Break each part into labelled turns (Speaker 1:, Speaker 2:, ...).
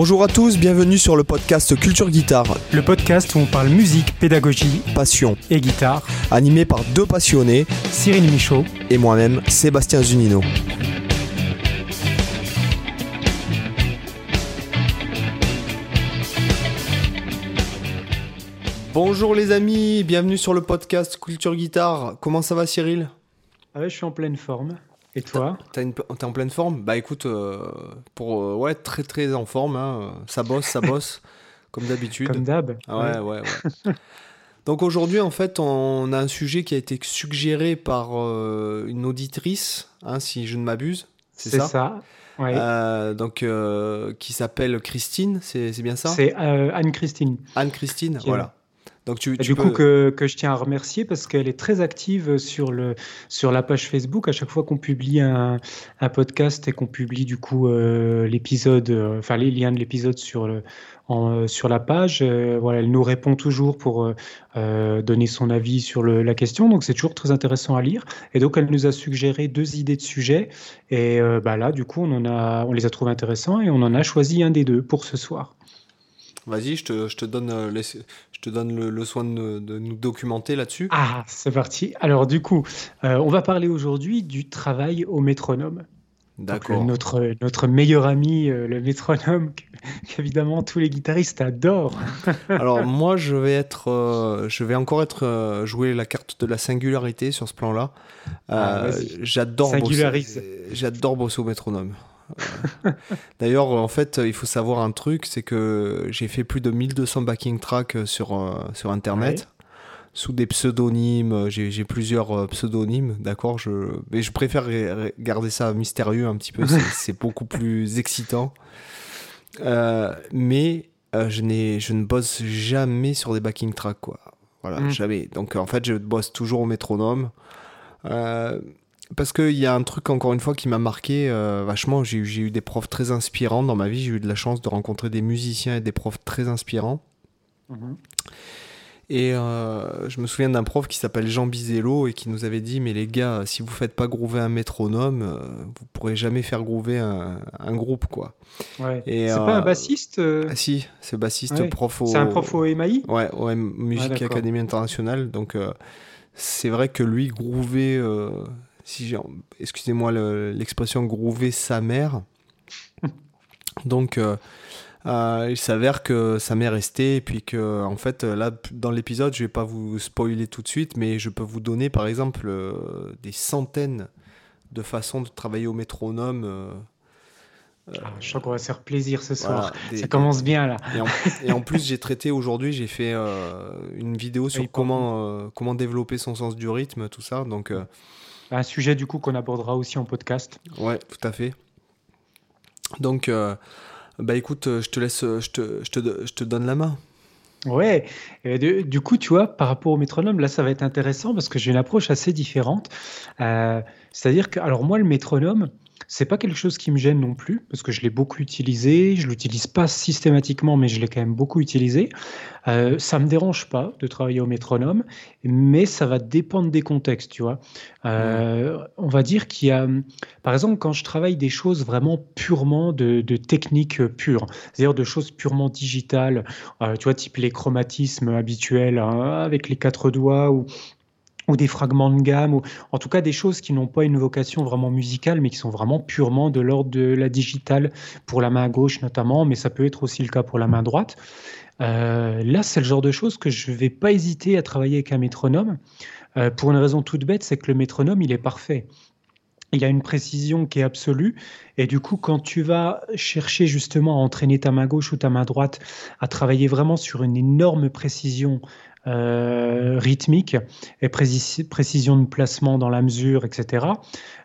Speaker 1: Bonjour à tous, bienvenue sur le podcast Culture Guitare.
Speaker 2: Le podcast où on parle musique, pédagogie,
Speaker 1: passion
Speaker 2: et guitare.
Speaker 1: Animé par deux passionnés,
Speaker 2: Cyril Michaud
Speaker 1: et moi-même, Sébastien Zunino. Bonjour les amis, bienvenue sur le podcast Culture Guitare. Comment ça va Cyril?
Speaker 2: Ah ouais, Je suis en pleine forme. Et toi?
Speaker 1: T'es en pleine forme? Bah écoute, euh, pour euh, ouais, très très en forme. Hein. Ça bosse, ça bosse, comme d'habitude.
Speaker 2: Comme d'hab.
Speaker 1: ouais, ouais, ouais. Donc aujourd'hui, en fait, on a un sujet qui a été suggéré par euh, une auditrice, hein, si je ne m'abuse.
Speaker 2: C'est ça, ça.
Speaker 1: Ouais. donc, qui s'appelle Christine, c'est bien ça?
Speaker 2: C'est Anne-Christine.
Speaker 1: Anne-Christine, voilà.
Speaker 2: Donc tu, du coup que, que, je tiens à remercier parce qu'elle est très active sur, le, sur la page Facebook. À chaque fois qu'on publie un, un, podcast et qu'on publie du coup euh, l'épisode, euh, enfin les liens de l'épisode sur, le, euh, sur la page, voilà, elle nous répond toujours pour donner son avis sur le, la question. Donc c'est toujours très intéressant à lire. Et donc elle nous a suggéré deux idées de sujets. Et bah là, du coup, on, en a, on les a trouvés intéressants et on en a choisi un des deux pour ce soir.
Speaker 1: Vas-y, je te, je te, donne, les, je te donne le, soin de, nous documenter là-dessus.
Speaker 2: Ah, c'est parti. Alors du coup, euh, on va parler aujourd'hui du travail au métronome. D'accord. Notre, notre meilleur ami, euh, le métronome, qu'évidemment tous les guitaristes adorent.
Speaker 1: Alors moi, je vais être, euh, je vais encore être jouer la carte de la singularité sur ce plan-là. Ah, j'adore bosser, j'adore bosser au métronome. D'ailleurs, en fait, il faut savoir un truc, c'est que j'ai fait plus de 1200 backing tracks euh, sur, euh, sur Internet. Sous des pseudonymes, euh, j'ai plusieurs pseudonymes, d'accord je... Mais je préfère garder ça mystérieux un petit peu, c'est beaucoup plus excitant. mais je, je ne bosse jamais sur des backing tracks, quoi. Voilà, mm. jamais. Donc en fait, je bosse toujours au métronome. Euh, parce qu'il y a un truc, encore une fois, qui m'a marqué euh, vachement. J'ai eu des profs très inspirants dans ma vie. J'ai eu de la chance de rencontrer des musiciens et des profs très inspirants. Mhm. Et euh, je me souviens d'un prof qui s'appelle Jean Bizello et qui nous avait dit Mais les gars, si vous faites pas groover un métronome, euh, vous pourrez jamais faire groover un, groupe. quoi.
Speaker 2: Ouais. C'est pas un bassiste
Speaker 1: ah, Si, c'est bassiste prof au.
Speaker 2: C'est un prof au MAI
Speaker 1: Ouais, au Musique Académie Internationale. Donc c'est vrai que lui, groover si excusez-moi l'expression groover sa mère. Donc euh, euh, il s'avère que sa mère restait et puis que en fait là dans l'épisode je vais pas vous spoiler tout de suite mais je peux vous donner par exemple euh, des centaines de façons de travailler au métronome.
Speaker 2: Ah, je sens qu'on va se faire plaisir ce soir. Ça commence bien là.
Speaker 1: Et en, plus, j'ai traité aujourd'hui, j'ai fait une vidéo sur comment, comment développer son sens du rythme, tout ça. Donc,
Speaker 2: un sujet du coup qu'on abordera aussi en podcast.
Speaker 1: Ouais, tout à fait. Donc, euh, bah écoute, euh, je te laisse, euh, je te, je te, je te donne la main.
Speaker 2: Ouais, du coup, tu vois, par rapport au métronome, là, ça va être intéressant parce que j'ai une approche assez différente. C'est-à-dire que, alors moi, le métronome, c'est pas quelque chose qui me gêne non plus, parce que je l'ai beaucoup utilisé. Je l'utilise pas systématiquement, mais je l'ai quand même beaucoup utilisé. Euh, ça me dérange pas de travailler au métronome, mais ça va dépendre des contextes, tu vois. Euh, on va dire qu'il y a, par exemple, quand je travaille des choses vraiment purement de, de technique pure, c'est-à-dire de choses purement digitales, euh, tu vois, type les chromatismes habituels hein, avec les quatre doigts ou ou des fragments de gamme, ou en tout cas des choses qui n'ont pas une vocation vraiment musicale, mais qui sont vraiment purement de l'ordre de la digitale, pour la main gauche notamment, mais ça peut être aussi le cas pour la main droite. Euh, là, c'est le genre de choses que je ne vais pas hésiter à travailler avec un métronome, euh, pour une raison toute bête, c'est que le métronome, il est parfait. Il a une précision qui est absolue. Et du coup, quand tu vas chercher justement à entraîner ta main gauche ou ta main droite à travailler vraiment sur une énorme précision rythmique et précision de placement dans la mesure, etc.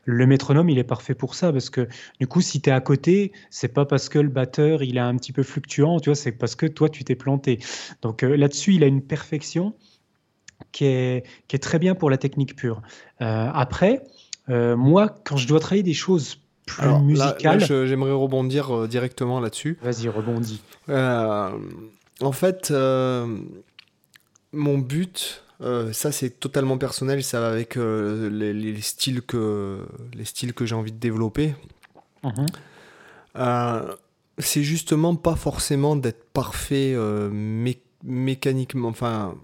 Speaker 2: Le métronome, il est parfait pour ça parce que du coup, si tu es à côté, c'est pas parce que le batteur il est un petit peu fluctuant, tu vois, c'est parce que toi tu t'es planté. Donc euh, là-dessus, il a une perfection qui est, qui est très bien pour la technique pure. Euh, après, moi, quand je dois travailler des choses plus musicales.
Speaker 1: J'aimerais rebondir directement là-dessus.
Speaker 2: Vas-y, rebondis.
Speaker 1: en fait, mon but, euh, ça c'est totalement personnel, ça va avec euh, les, styles que, les styles que j'ai envie de développer. Mhm. Euh, c'est justement pas forcément d'être parfait mécaniquement. Enfin,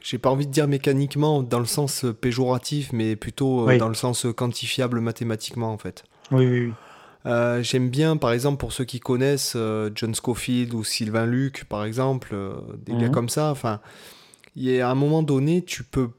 Speaker 1: j'ai pas envie de dire mécaniquement dans le sens péjoratif, mais plutôt dans le sens quantifiable mathématiquement en fait.
Speaker 2: Oui, oui, oui.
Speaker 1: Euh, j'aime bien, par exemple, pour ceux qui connaissent euh, John Scofield ou Sylvain Luc, par exemple, euh, des gars mhm. comme ça. Enfin, il y a un moment donné, tu peux.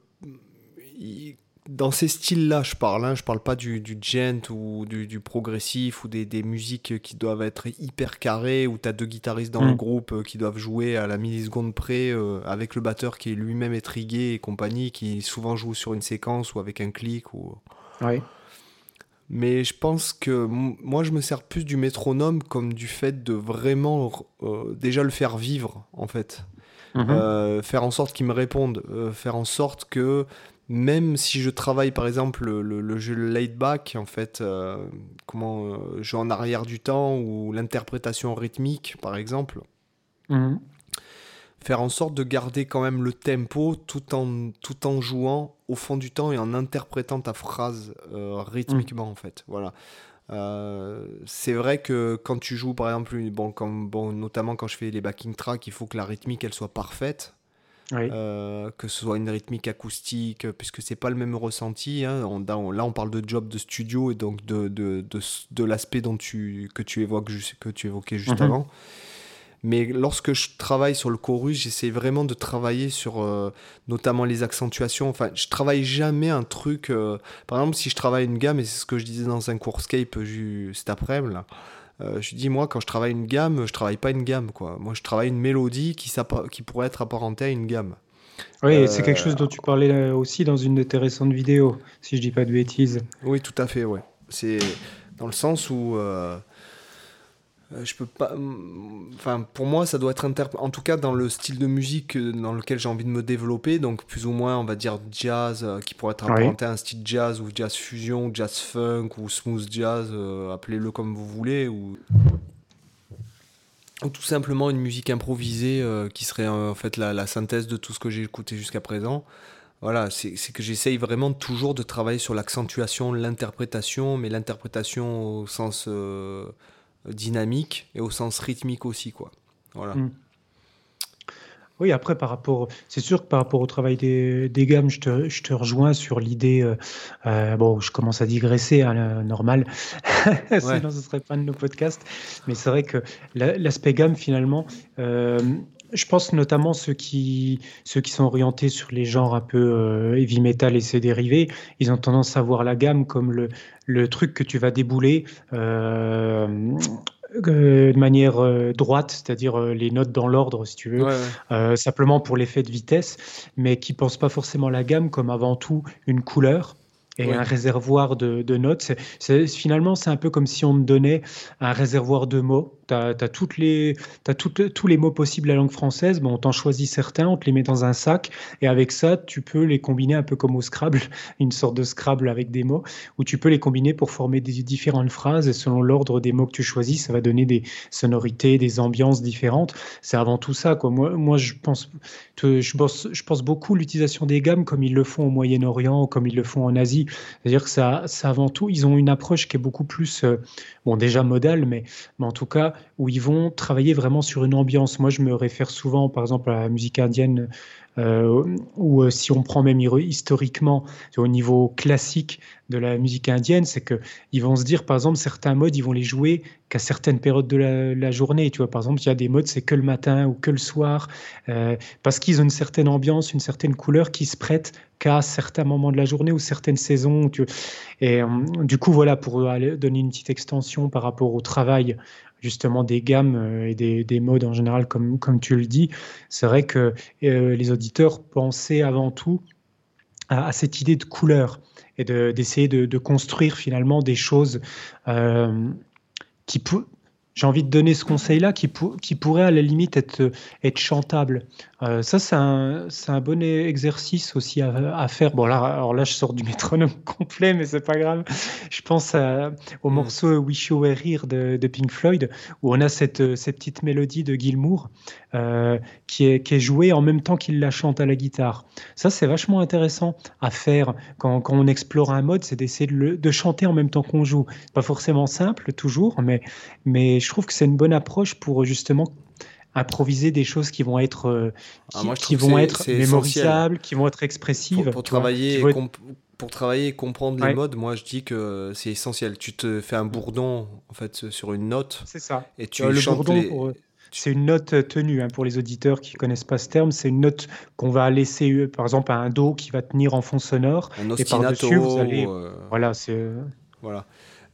Speaker 1: Dans ces styles-là, je parle. Hein, je parle pas du, du gent ou du, progressif ou des, des, musiques qui doivent être hyper carrées où tu as deux guitaristes dans le mhm. groupe qui doivent jouer à la milliseconde près avec le batteur qui est lui-même étrigué et compagnie, qui souvent joue sur une séquence ou avec un clic. Ou...
Speaker 2: Ouais.
Speaker 1: Mais je pense que moi, je me sers plus du métronome comme du fait de vraiment euh, déjà le faire vivre, en fait. Mhm. Euh, faire en sorte qu'il me réponde. Euh, faire en sorte que même si je travaille, par exemple, le, jeu laid back, en fait, comment jeu en arrière du temps ou l'interprétation rythmique, par exemple. Mhm faire en sorte de garder quand même le tempo tout en, tout en jouant au fond du temps et en interprétant ta phrase euh, rythmiquement en fait. Voilà. Euh, c'est vrai que quand tu joues par exemple, bon, notamment quand je fais les backing tracks, il faut que la rythmique elle soit parfaite. Euh, que ce soit une rythmique acoustique, puisque c'est pas le même ressenti. Hein. là, on parle de job de studio et donc de, de, de, de l'aspect dont tu, que tu évoques, que tu évoquais juste mhm. avant. Mais lorsque je travaille sur le chorus, j'essaie vraiment de travailler sur euh, notamment les accentuations. Enfin, je travaille jamais un truc. Euh, par exemple, si je travaille une gamme, et c'est ce que je disais dans un cours Scape cet après-midi, euh, je dis moi quand je travaille une gamme, je travaille pas une gamme quoi. Moi je travaille une mélodie qui, qui pourrait être apparentée à une gamme.
Speaker 2: Oui, c'est quelque chose dont tu parlais aussi dans une de tes récentes vidéos, si je dis pas de bêtises.
Speaker 1: Oui, tout à fait, ouais. C'est dans le sens où euh, je peux pas. Enfin, pour moi, ça doit être en tout cas dans le style de musique euh, dans lequel j'ai envie de me développer, donc plus ou moins, on va dire jazz, euh, qui pourrait être apparenté à un style jazz ou jazz fusion, jazz funk ou smooth jazz, appelez-le comme vous voulez, ou, ou tout simplement une musique improvisée qui serait en fait la, la, synthèse de tout ce que j'ai écouté jusqu'à présent. Voilà, c'est que j'essaye vraiment toujours de travailler sur l'accentuation, l'interprétation, mais l'interprétation au sens dynamique et au sens rythmique aussi, quoi. Voilà. Mm.
Speaker 2: Oui, après, par rapport, c'est sûr que par rapport au travail des, des gammes, je te, je te, rejoins sur l'idée. Euh, euh, bon, je commence à digresser, hein, normal, sinon ce serait pas de nos podcasts. Mais c'est vrai que l'aspect gamme, finalement, euh, je pense notamment ceux qui, ceux qui sont orientés sur les genres un peu euh, heavy metal et ses dérivés, ils ont tendance à voir la gamme comme le, le truc que tu vas débouler euh, de manière euh, droite, c'est-à-dire les notes dans l'ordre, si tu veux, simplement pour l'effet de vitesse, mais qui ne pensent pas forcément la gamme comme avant tout une couleur et un réservoir de, de notes. Finalement, c'est un peu comme si on me donnait un réservoir de mots tu as, toutes les, as tous les mots possibles de la langue française, bon, on t'en choisit certains, on te les met dans un sac, et avec ça, tu peux les combiner un peu comme au Scrabble, une sorte de Scrabble avec des mots, où tu peux les combiner pour former des différentes phrases, et selon l'ordre des mots que tu choisis, ça va donner des sonorités, des ambiances différentes. C'est avant tout ça. Quoi. Moi, moi je, pense, je, pense, je pense beaucoup l'utilisation des gammes comme ils le font au Moyen-Orient, comme ils le font en Asie. C'est-à-dire que ça, ça, avant tout, ils ont une approche qui est beaucoup plus, euh, bon, déjà modale, mais, mais en tout cas, où ils vont travailler vraiment sur une ambiance. Moi, je me réfère souvent, par exemple, à la musique indienne, euh, ou euh, si on prend même historiquement au niveau classique de la musique indienne, c'est que ils vont se dire, par exemple, certains modes, ils vont les jouer qu'à certaines périodes de la, journée. Tu vois, par exemple, il y a des modes, c'est que le matin ou que le soir, euh, parce qu'ils ont une certaine ambiance, une certaine couleur qui se prête qu'à certains moments de la journée ou certaines saisons. Et du coup, voilà, pour donner une petite extension par rapport au travail justement des gammes euh, et des, modes en général, comme, tu le dis, c'est vrai que euh, les auditeurs pensaient avant tout à, cette idée de couleur et d'essayer de, construire finalement des choses euh, qui, j'ai envie de donner ce conseil-là qui, qui, pourrait à la limite être, être chantable. Euh, ça, c'est un, un, bon exercice aussi à, faire. Bon, là, alors là, je sors du métronome complet, mais c'est pas grave. Je pense au mm. morceau Wish You Were Here de, de, Pink Floyd, où on a cette, cette petite mélodie de Gilmour euh, qui, est, qui est jouée en même temps qu'il la chante à la guitare. Ça, c'est vachement intéressant à faire quand, quand on explore un mode, c'est d'essayer de, de, chanter en même temps qu'on joue. Pas forcément simple toujours, mais, mais je trouve que c'est une bonne approche pour justement improviser des choses qui vont être, euh,
Speaker 1: Ah,
Speaker 2: qui,
Speaker 1: moi,
Speaker 2: vont être
Speaker 1: essentiel.
Speaker 2: mémorisables, qui vont être expressives.
Speaker 1: pour travailler et
Speaker 2: être-
Speaker 1: pour travailler et comprendre les
Speaker 2: Ouais.
Speaker 1: modes, moi je dis que c'est essentiel. Tu te fais un bourdon en fait sur une note
Speaker 2: C'est ça.
Speaker 1: et tu
Speaker 2: Euh, le
Speaker 1: chantes
Speaker 2: bourdon,
Speaker 1: les.
Speaker 2: pour, euh, c'est une note euh, tenue hein, pour les auditeurs qui connaissent pas ce terme. C'est une note qu'on va laisser, euh, par exemple, à un do qui va tenir en fond sonore.
Speaker 1: Un
Speaker 2: Et par-dessus, vous allez-
Speaker 1: euh,
Speaker 2: Voilà, c'est.
Speaker 1: Voilà.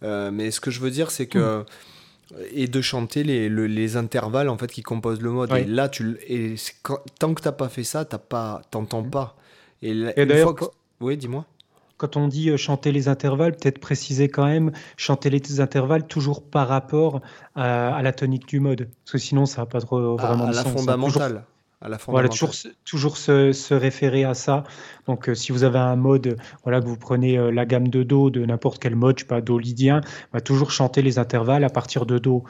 Speaker 1: Euh, mais ce que je veux dire, c'est
Speaker 2: Hmm.
Speaker 1: que. Et de chanter les, le- les intervalles en fait qui composent le mode. Et là, tu, et quand- tant que t'as pas fait ça, t'as pas, t'entends pas. Et,
Speaker 2: Hmm. D'ailleurs,
Speaker 1: que- Oui, dis-moi.
Speaker 2: Quand on dit euh, chanter les intervalles, peut-être préciser quand même chanter les intervalles toujours par rapport à, à la tonique du mode. Parce que sinon, ça n'a pas trop
Speaker 1: À,
Speaker 2: vraiment
Speaker 1: à
Speaker 2: de
Speaker 1: la
Speaker 2: sens, hein. Toujours-
Speaker 1: fondamentale. À la
Speaker 2: Voilà,
Speaker 1: fondamentale.
Speaker 2: toujours, toujours se, se référer à ça. Donc, euh, si vous avez un mode, voilà, que vous prenez euh, la gamme de Do de n'importe quel mode, je sais pas, Do lydien, bah, toujours chanter les intervalles à partir de Do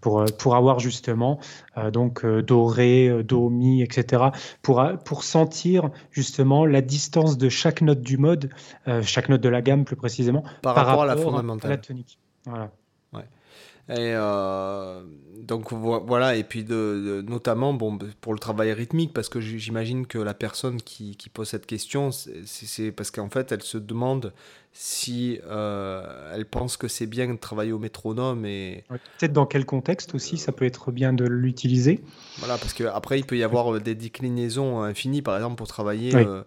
Speaker 2: pour, euh, pour avoir justement euh, donc euh, Do, Ré, euh, Do, Mi, etc. Pour, sentir justement la distance de chaque note du mode, euh, chaque note de la gamme plus précisément,
Speaker 1: Par,
Speaker 2: par
Speaker 1: rapport à la fondamentale.
Speaker 2: à la tonique. Voilà.
Speaker 1: Et euh, donc vo- voilà, et puis de, de- notamment bon, pour le travail rythmique, parce que j'imagine que la personne qui, qui pose cette question, c'est parce qu'en fait elle se demande si euh, elle pense que c'est bien de travailler au métronome et.
Speaker 2: Peut-être dans quel contexte aussi, ça peut être bien de l'utiliser.
Speaker 1: voilà, parce qu'après il peut y avoir euh, des déclinaisons infinies, par exemple pour travailler.
Speaker 2: Oui.
Speaker 1: euh,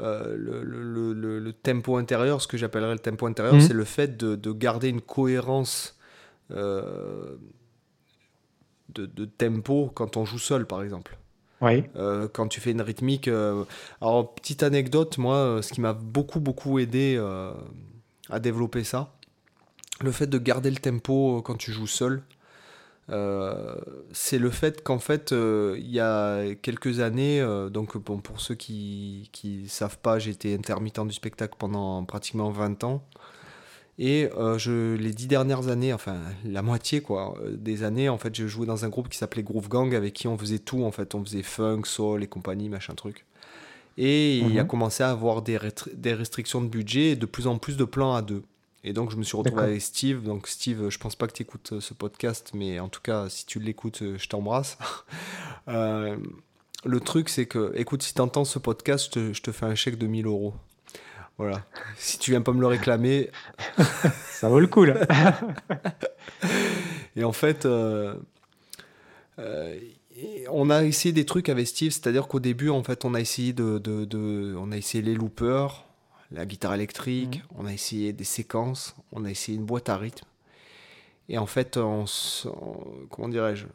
Speaker 1: euh, le, le- le- le tempo intérieur, ce que j'appellerais le tempo intérieur,
Speaker 2: Mhm.
Speaker 1: c'est le fait de, de garder une cohérence euh, de, de tempo quand on joue seul, par exemple.
Speaker 2: Oui.
Speaker 1: Euh, quand tu fais une rythmique. euh, Alors, petite anecdote, moi, ce qui m'a beaucoup, beaucoup aidé à développer ça, le fait de garder le tempo quand tu joues seul, euh, c'est le fait qu'en fait, euh, il y a quelques années, euh, donc bon, pour ceux qui ne savent pas, été intermittent du spectacle pendant pratiquement 20 ans. Et euh, je, les dix dernières années, enfin la moitié quoi, euh, des années, en fait, j'ai joué dans un groupe qui s'appelait Groove Gang avec qui on faisait tout, en fait, on faisait funk, soul et compagnie, machin truc. Et il a
Speaker 2: Mhm.
Speaker 1: commencé à avoir des, restri- des restrictions de budget et de plus en plus de plans à deux. Et donc je me suis retrouvé avec Steve. Donc Steve, je pense pas que tu écoutes ce podcast, mais en tout cas, si tu l'écoutes, euh, je t'embrasse. Euh, le truc, c'est que, écoute, si tu entends ce podcast, je te, je te fais un chèque de 1000 euros. Voilà. Si tu viens pas me le réclamer,
Speaker 2: Ça vaut le coup, là.
Speaker 1: Et en fait, euh, euh, on a essayé des trucs avec Steve, c'est-à-dire qu'au début, en fait, on a essayé de, de- de- on a essayé les loopers, la guitare électrique, on a essayé des séquences, on a essayé une boîte à rythme. Et en fait, on, on- comment dirais-je?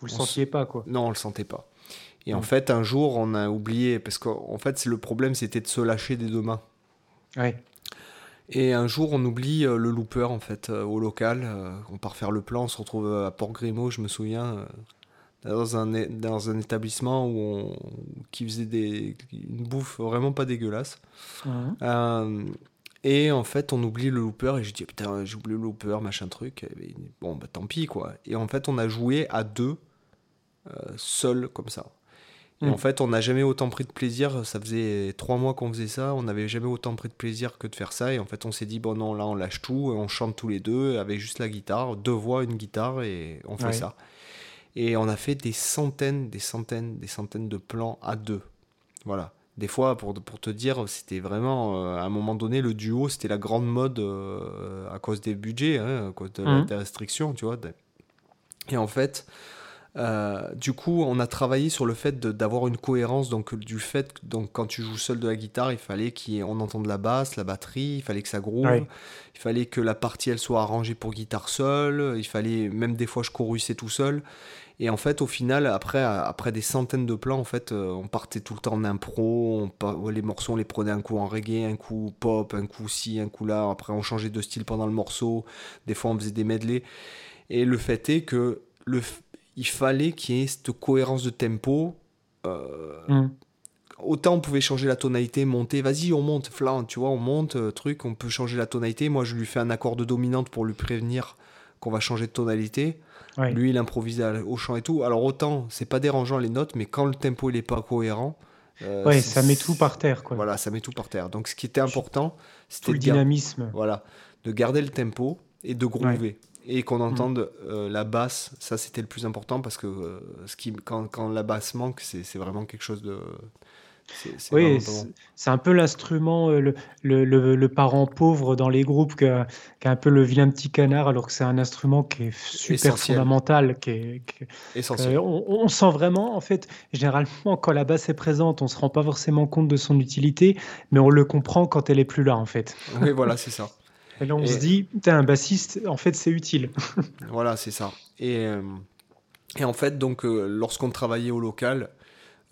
Speaker 2: Vous le sentiez pas, quoi.
Speaker 1: Non, on le sentait pas. Et en
Speaker 2: Mm.
Speaker 1: fait, un jour, on a oublié, parce qu'en fait, c'est le problème, c'était de se lâcher des deux mains.
Speaker 2: Ouais.
Speaker 1: Et un jour, on oublie euh, le looper en fait euh, au local. euh, on part faire le plan, on se retrouve à Port-Grimaud, je me souviens, dans, un, dans un établissement où on, qui faisait des, une bouffe vraiment pas dégueulasse. Et en fait, on oublie le looper et je dis putain, j'ai oublié le looper, machin truc. Et ben, bon, bah tant pis quoi. Et en fait, on a joué à deux, seuls comme ça. Et
Speaker 2: Mm.
Speaker 1: en fait, on n'a jamais autant pris de plaisir. Ça faisait trois mois qu'on faisait ça. On n'avait jamais autant pris de plaisir que de faire ça. Et en fait, on s'est dit, bon, non, là, on lâche tout. On chante tous les deux avec juste la guitare. Deux voix, une guitare. Et on fait
Speaker 2: Ouais.
Speaker 1: ça. Et on a fait des centaines, des centaines, des centaines de plans à deux. Voilà. Des fois, pour, pour te dire, c'était vraiment, euh, à un moment donné, le duo, c'était la grande mode euh, à cause des budgets, hein, à cause de des restrictions, tu vois. Et en fait, euh, du coup, on a travaillé sur le fait d'avoir une cohérence, donc du fait que donc, quand tu joues seul de la guitare, il fallait qu'on entende la basse, la batterie, il fallait que ça groove, il fallait que la partie elle soit arrangée pour guitare seule, il fallait, même des fois je chorusais tout seul. Et en fait, au final, après, après des centaines de plans, en fait, euh, on partait tout le temps en impro, on les morceaux, on les prenait un coup en reggae, un coup pop, un coup ci, un coup là. Après, on changeait de style pendant le morceau. Des fois, on faisait des medley. Et le fait est que le, il fallait qu'il y ait cette cohérence de tempo. Euh,
Speaker 2: Mhm.
Speaker 1: autant on pouvait changer la tonalité, monter, vas-y, on monte, flan, tu vois, on monte, euh, truc, on peut changer la tonalité. Moi, je lui fais un accord de dominante pour lui prévenir qu'on va changer de tonalité.
Speaker 2: Ouais.
Speaker 1: Lui, il improvisait à- au chant et tout. Alors, autant, c'est pas dérangeant les notes, mais quand le tempo il est pas cohérent. euh,
Speaker 2: Ouais, ça met tout par terre, quoi.
Speaker 1: Voilà, ça met tout par terre. Donc, ce qui était important, c'était
Speaker 2: le dynamisme.
Speaker 1: voilà, de garder le tempo et de groover. Et qu'on entende euh, la basse. Ça, c'était le plus important parce que euh, ce qui, quand, quand la basse manque, c'est vraiment quelque chose de.
Speaker 2: Oui, c'est un peu l'instrument, euh, le, le, le- le parent pauvre dans les groupes, qui a, qui a un peu le vilain petit canard, alors que c'est un instrument qui est super
Speaker 1: Essentiel.
Speaker 2: fondamental. Qui est, qui-
Speaker 1: Essentiel.
Speaker 2: on, on sent vraiment, en fait, généralement, quand la basse est présente, on se rend pas forcément compte de son utilité, mais on le comprend quand elle est plus là, en fait.
Speaker 1: Oui, voilà, c'est ça.
Speaker 2: Et là, on
Speaker 1: Et-
Speaker 2: se dit, putain, un bassiste, en fait, c'est utile.
Speaker 1: Voilà, c'est ça. Et, euh, et en fait, donc, euh, lorsqu'on travaillait au local,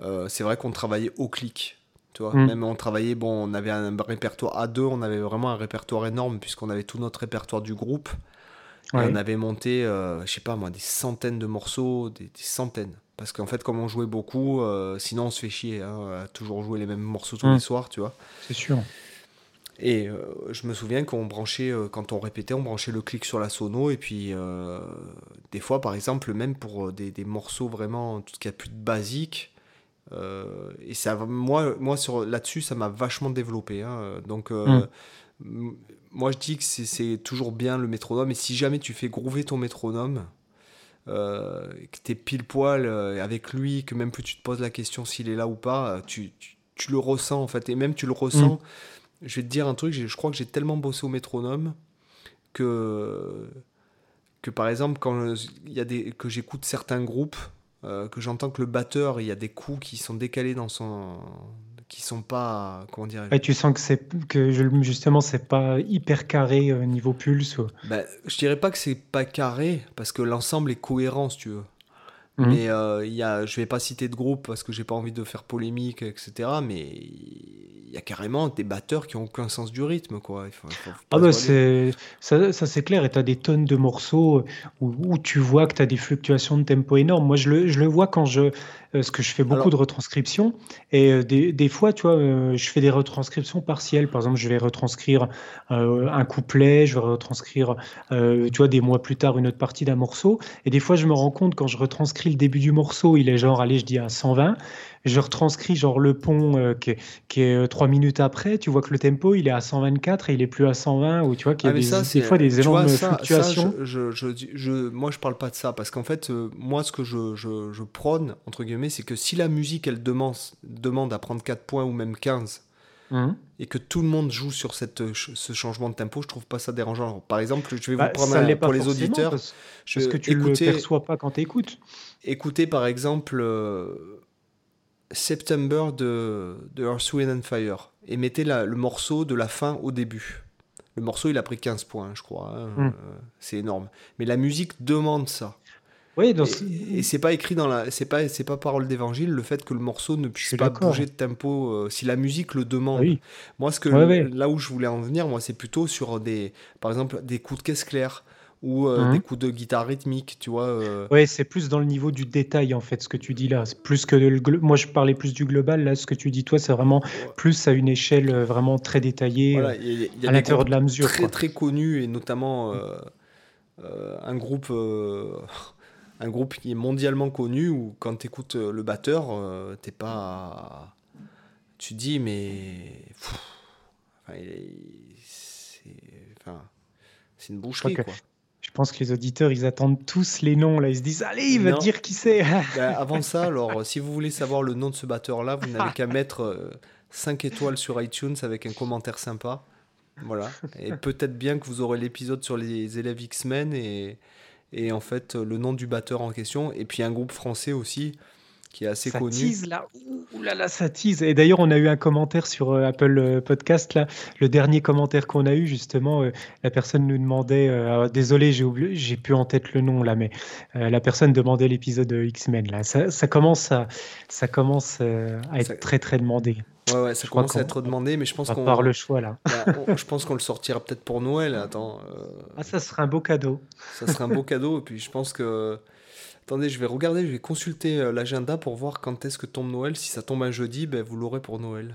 Speaker 1: euh, c'est vrai qu'on travaillait au clic. Tu vois,
Speaker 2: Mm.
Speaker 1: même on travaillait, bon, on avait un répertoire à deux, on avait vraiment un répertoire énorme puisqu'on avait tout notre répertoire du groupe. Et
Speaker 2: Ouais.
Speaker 1: on avait monté, euh, je sais pas moi, des centaines de morceaux, des, des centaines. Parce qu'en fait, comme on jouait beaucoup, euh, sinon on se fait chier hein, à toujours jouer les mêmes morceaux tous
Speaker 2: Mm.
Speaker 1: les soirs, tu vois.
Speaker 2: C'est sûr.
Speaker 1: Et euh, je me souviens qu'on branchait, euh, quand on répétait, on branchait le clic sur la sono. Et puis, euh, des fois, par exemple, même pour des, des morceaux vraiment, tout ce qu'il y a plus de basique. et ça, moi, moi sur, là-dessus, ça m'a vachement développé. hein. Donc, euh, m- moi, je dis que c'est, toujours bien le métronome. Et si jamais tu fais groover ton métronome, que t'es pile poil avec lui, que même plus tu te poses la question s'il est là ou pas, tu, tu, tu le ressens en fait. Et même tu le ressens. Je vais te dire un truc, je crois que j'ai tellement bossé au métronome que, que par exemple, quand il y a des, que j'écoute certains groupes, euh, que j'entends que le batteur, il y a des coups qui sont décalés dans son. qui sont pas. comment dire?
Speaker 2: Tu sens que c'est que justement c'est pas hyper carré euh, niveau pulse. ou-
Speaker 1: Ben, je dirais pas que c'est pas carré, parce que l'ensemble est cohérent, si tu veux.
Speaker 2: Mhm.
Speaker 1: Mais euh, y a, je vais pas citer de groupe parce que j'ai pas envie de faire polémique, etc. Mais il y a carrément des batteurs qui ont aucun sens du rythme, quoi. Il faut- il faut pas
Speaker 2: Ah bah c'est ça, ça, c'est clair et tu as des tonnes de morceaux où, où tu vois que tu as des fluctuations de tempo énormes. Moi je le, je le vois quand je euh, ce que je fais beaucoup
Speaker 1: Alors-
Speaker 2: de retranscriptions. Et euh, des, des fois tu vois euh, je fais des retranscriptions partielles. Par exemple, je vais retranscrire euh, un couplet, je vais retranscrire euh, tu vois des mois plus tard une autre partie d'un morceau. Et des fois je me rends compte quand je retranscris le début du morceau, il est genre allez, je dis à 120, je retranscris genre le pont euh, qui est, qui est euh, trois minutes après, tu vois que le tempo il est à 124 et il est plus à 120 ou tu vois qu'il y a
Speaker 1: Ah,
Speaker 2: des,
Speaker 1: ça,
Speaker 2: des fois des énormes
Speaker 1: ça,
Speaker 2: fluctuations.
Speaker 1: je, je, je, moi, je parle pas de ça parce qu'en fait, euh, moi, ce que je, prône, entre guillemets, c'est que si la musique, elle demande, demande à prendre 4 points ou même 15
Speaker 2: Mhm.
Speaker 1: et que tout le monde joue sur cette, ce changement de tempo, je trouve pas ça dérangeant. Alors, par exemple, je vais
Speaker 2: Bah,
Speaker 1: vous prendre
Speaker 2: ça
Speaker 1: un- pour les auditeurs.
Speaker 2: parce,
Speaker 1: Je,
Speaker 2: parce que tu
Speaker 1: écoutez,
Speaker 2: le perçois pas quand tu écoutes.
Speaker 1: écoutez, par exemple euh, September de, de Earth, Wind and Fire et mettez la- le morceau de la fin au début. Le morceau, il a pris 15 points, je crois. hein.
Speaker 2: Mm.
Speaker 1: Euh, c'est énorme. Mais la musique demande ça.
Speaker 2: Oui,
Speaker 1: Et,
Speaker 2: ce-
Speaker 1: et c'est pas écrit dans la, c'est pas, c'est pas parole d'évangile le fait que le morceau ne puisse pas bouger de tempo euh, si la musique le demande.
Speaker 2: Ah oui.
Speaker 1: Moi, ce que
Speaker 2: Ouais, ouais.
Speaker 1: là où je voulais en venir, moi, c'est plutôt sur des, par exemple, des coups de caisse claire ou euh,
Speaker 2: Mhm.
Speaker 1: des coups de guitare rythmique, tu vois. euh,
Speaker 2: Ouais, c'est plus dans le niveau du détail en fait ce que tu dis là. Plus que le glo- moi je parlais plus du global là. Ce que tu dis toi, c'est vraiment plus à une échelle euh, vraiment très détaillée
Speaker 1: voilà, il y a, y a
Speaker 2: à l'intérieur de la mesure.
Speaker 1: très
Speaker 2: quoi.
Speaker 1: très connus et notamment euh, un groupe un groupe qui est mondialement connu où quand tu écoutes le batteur t'es pas tu te dis mais pff, enfin, il est- c'est enfin, c'est une boucherie
Speaker 2: que-
Speaker 1: quoi
Speaker 2: pense que les auditeurs ils attendent tous les noms là. Ils se disent allez, il va
Speaker 1: Non.
Speaker 2: dire qui c'est.
Speaker 1: Ben, avant ça alors si vous voulez savoir le nom de ce batteur là vous n'avez qu'à mettre 5 étoiles sur iTunes avec un commentaire sympa voilà et peut-être bien que vous aurez l'épisode sur les élèves X-Men et, et en fait le nom du batteur en question et puis un groupe français aussi qui est assez
Speaker 2: ça
Speaker 1: connu
Speaker 2: tease là. Ouh là là, ça tease. Et d'ailleurs, on a eu un commentaire sur euh, Apple euh, Podcast là. Le dernier commentaire qu'on a eu justement, euh, la personne nous demandait. euh, désolé, j'ai oublié, j'ai plus en tête le nom là, mais euh, la personne demandait l'épisode de X-Men là. Ça, ça commence à, ça commence à être
Speaker 1: Ça-
Speaker 2: très très demandé.
Speaker 1: ouais ouais ça
Speaker 2: Je
Speaker 1: commence à être demandé mais je pense
Speaker 2: On
Speaker 1: qu'on
Speaker 2: part le choix là.
Speaker 1: on- je pense qu'on le sortira peut-être pour Noël attends euh,
Speaker 2: Ah, ça serait un beau cadeau.
Speaker 1: Ça serait un beau cadeau. Et puis je pense que. Attendez, je vais regarder, je vais consulter euh, l'agenda pour voir quand est-ce que tombe Noël. Si ça tombe un jeudi, ben, vous l'aurez pour Noël.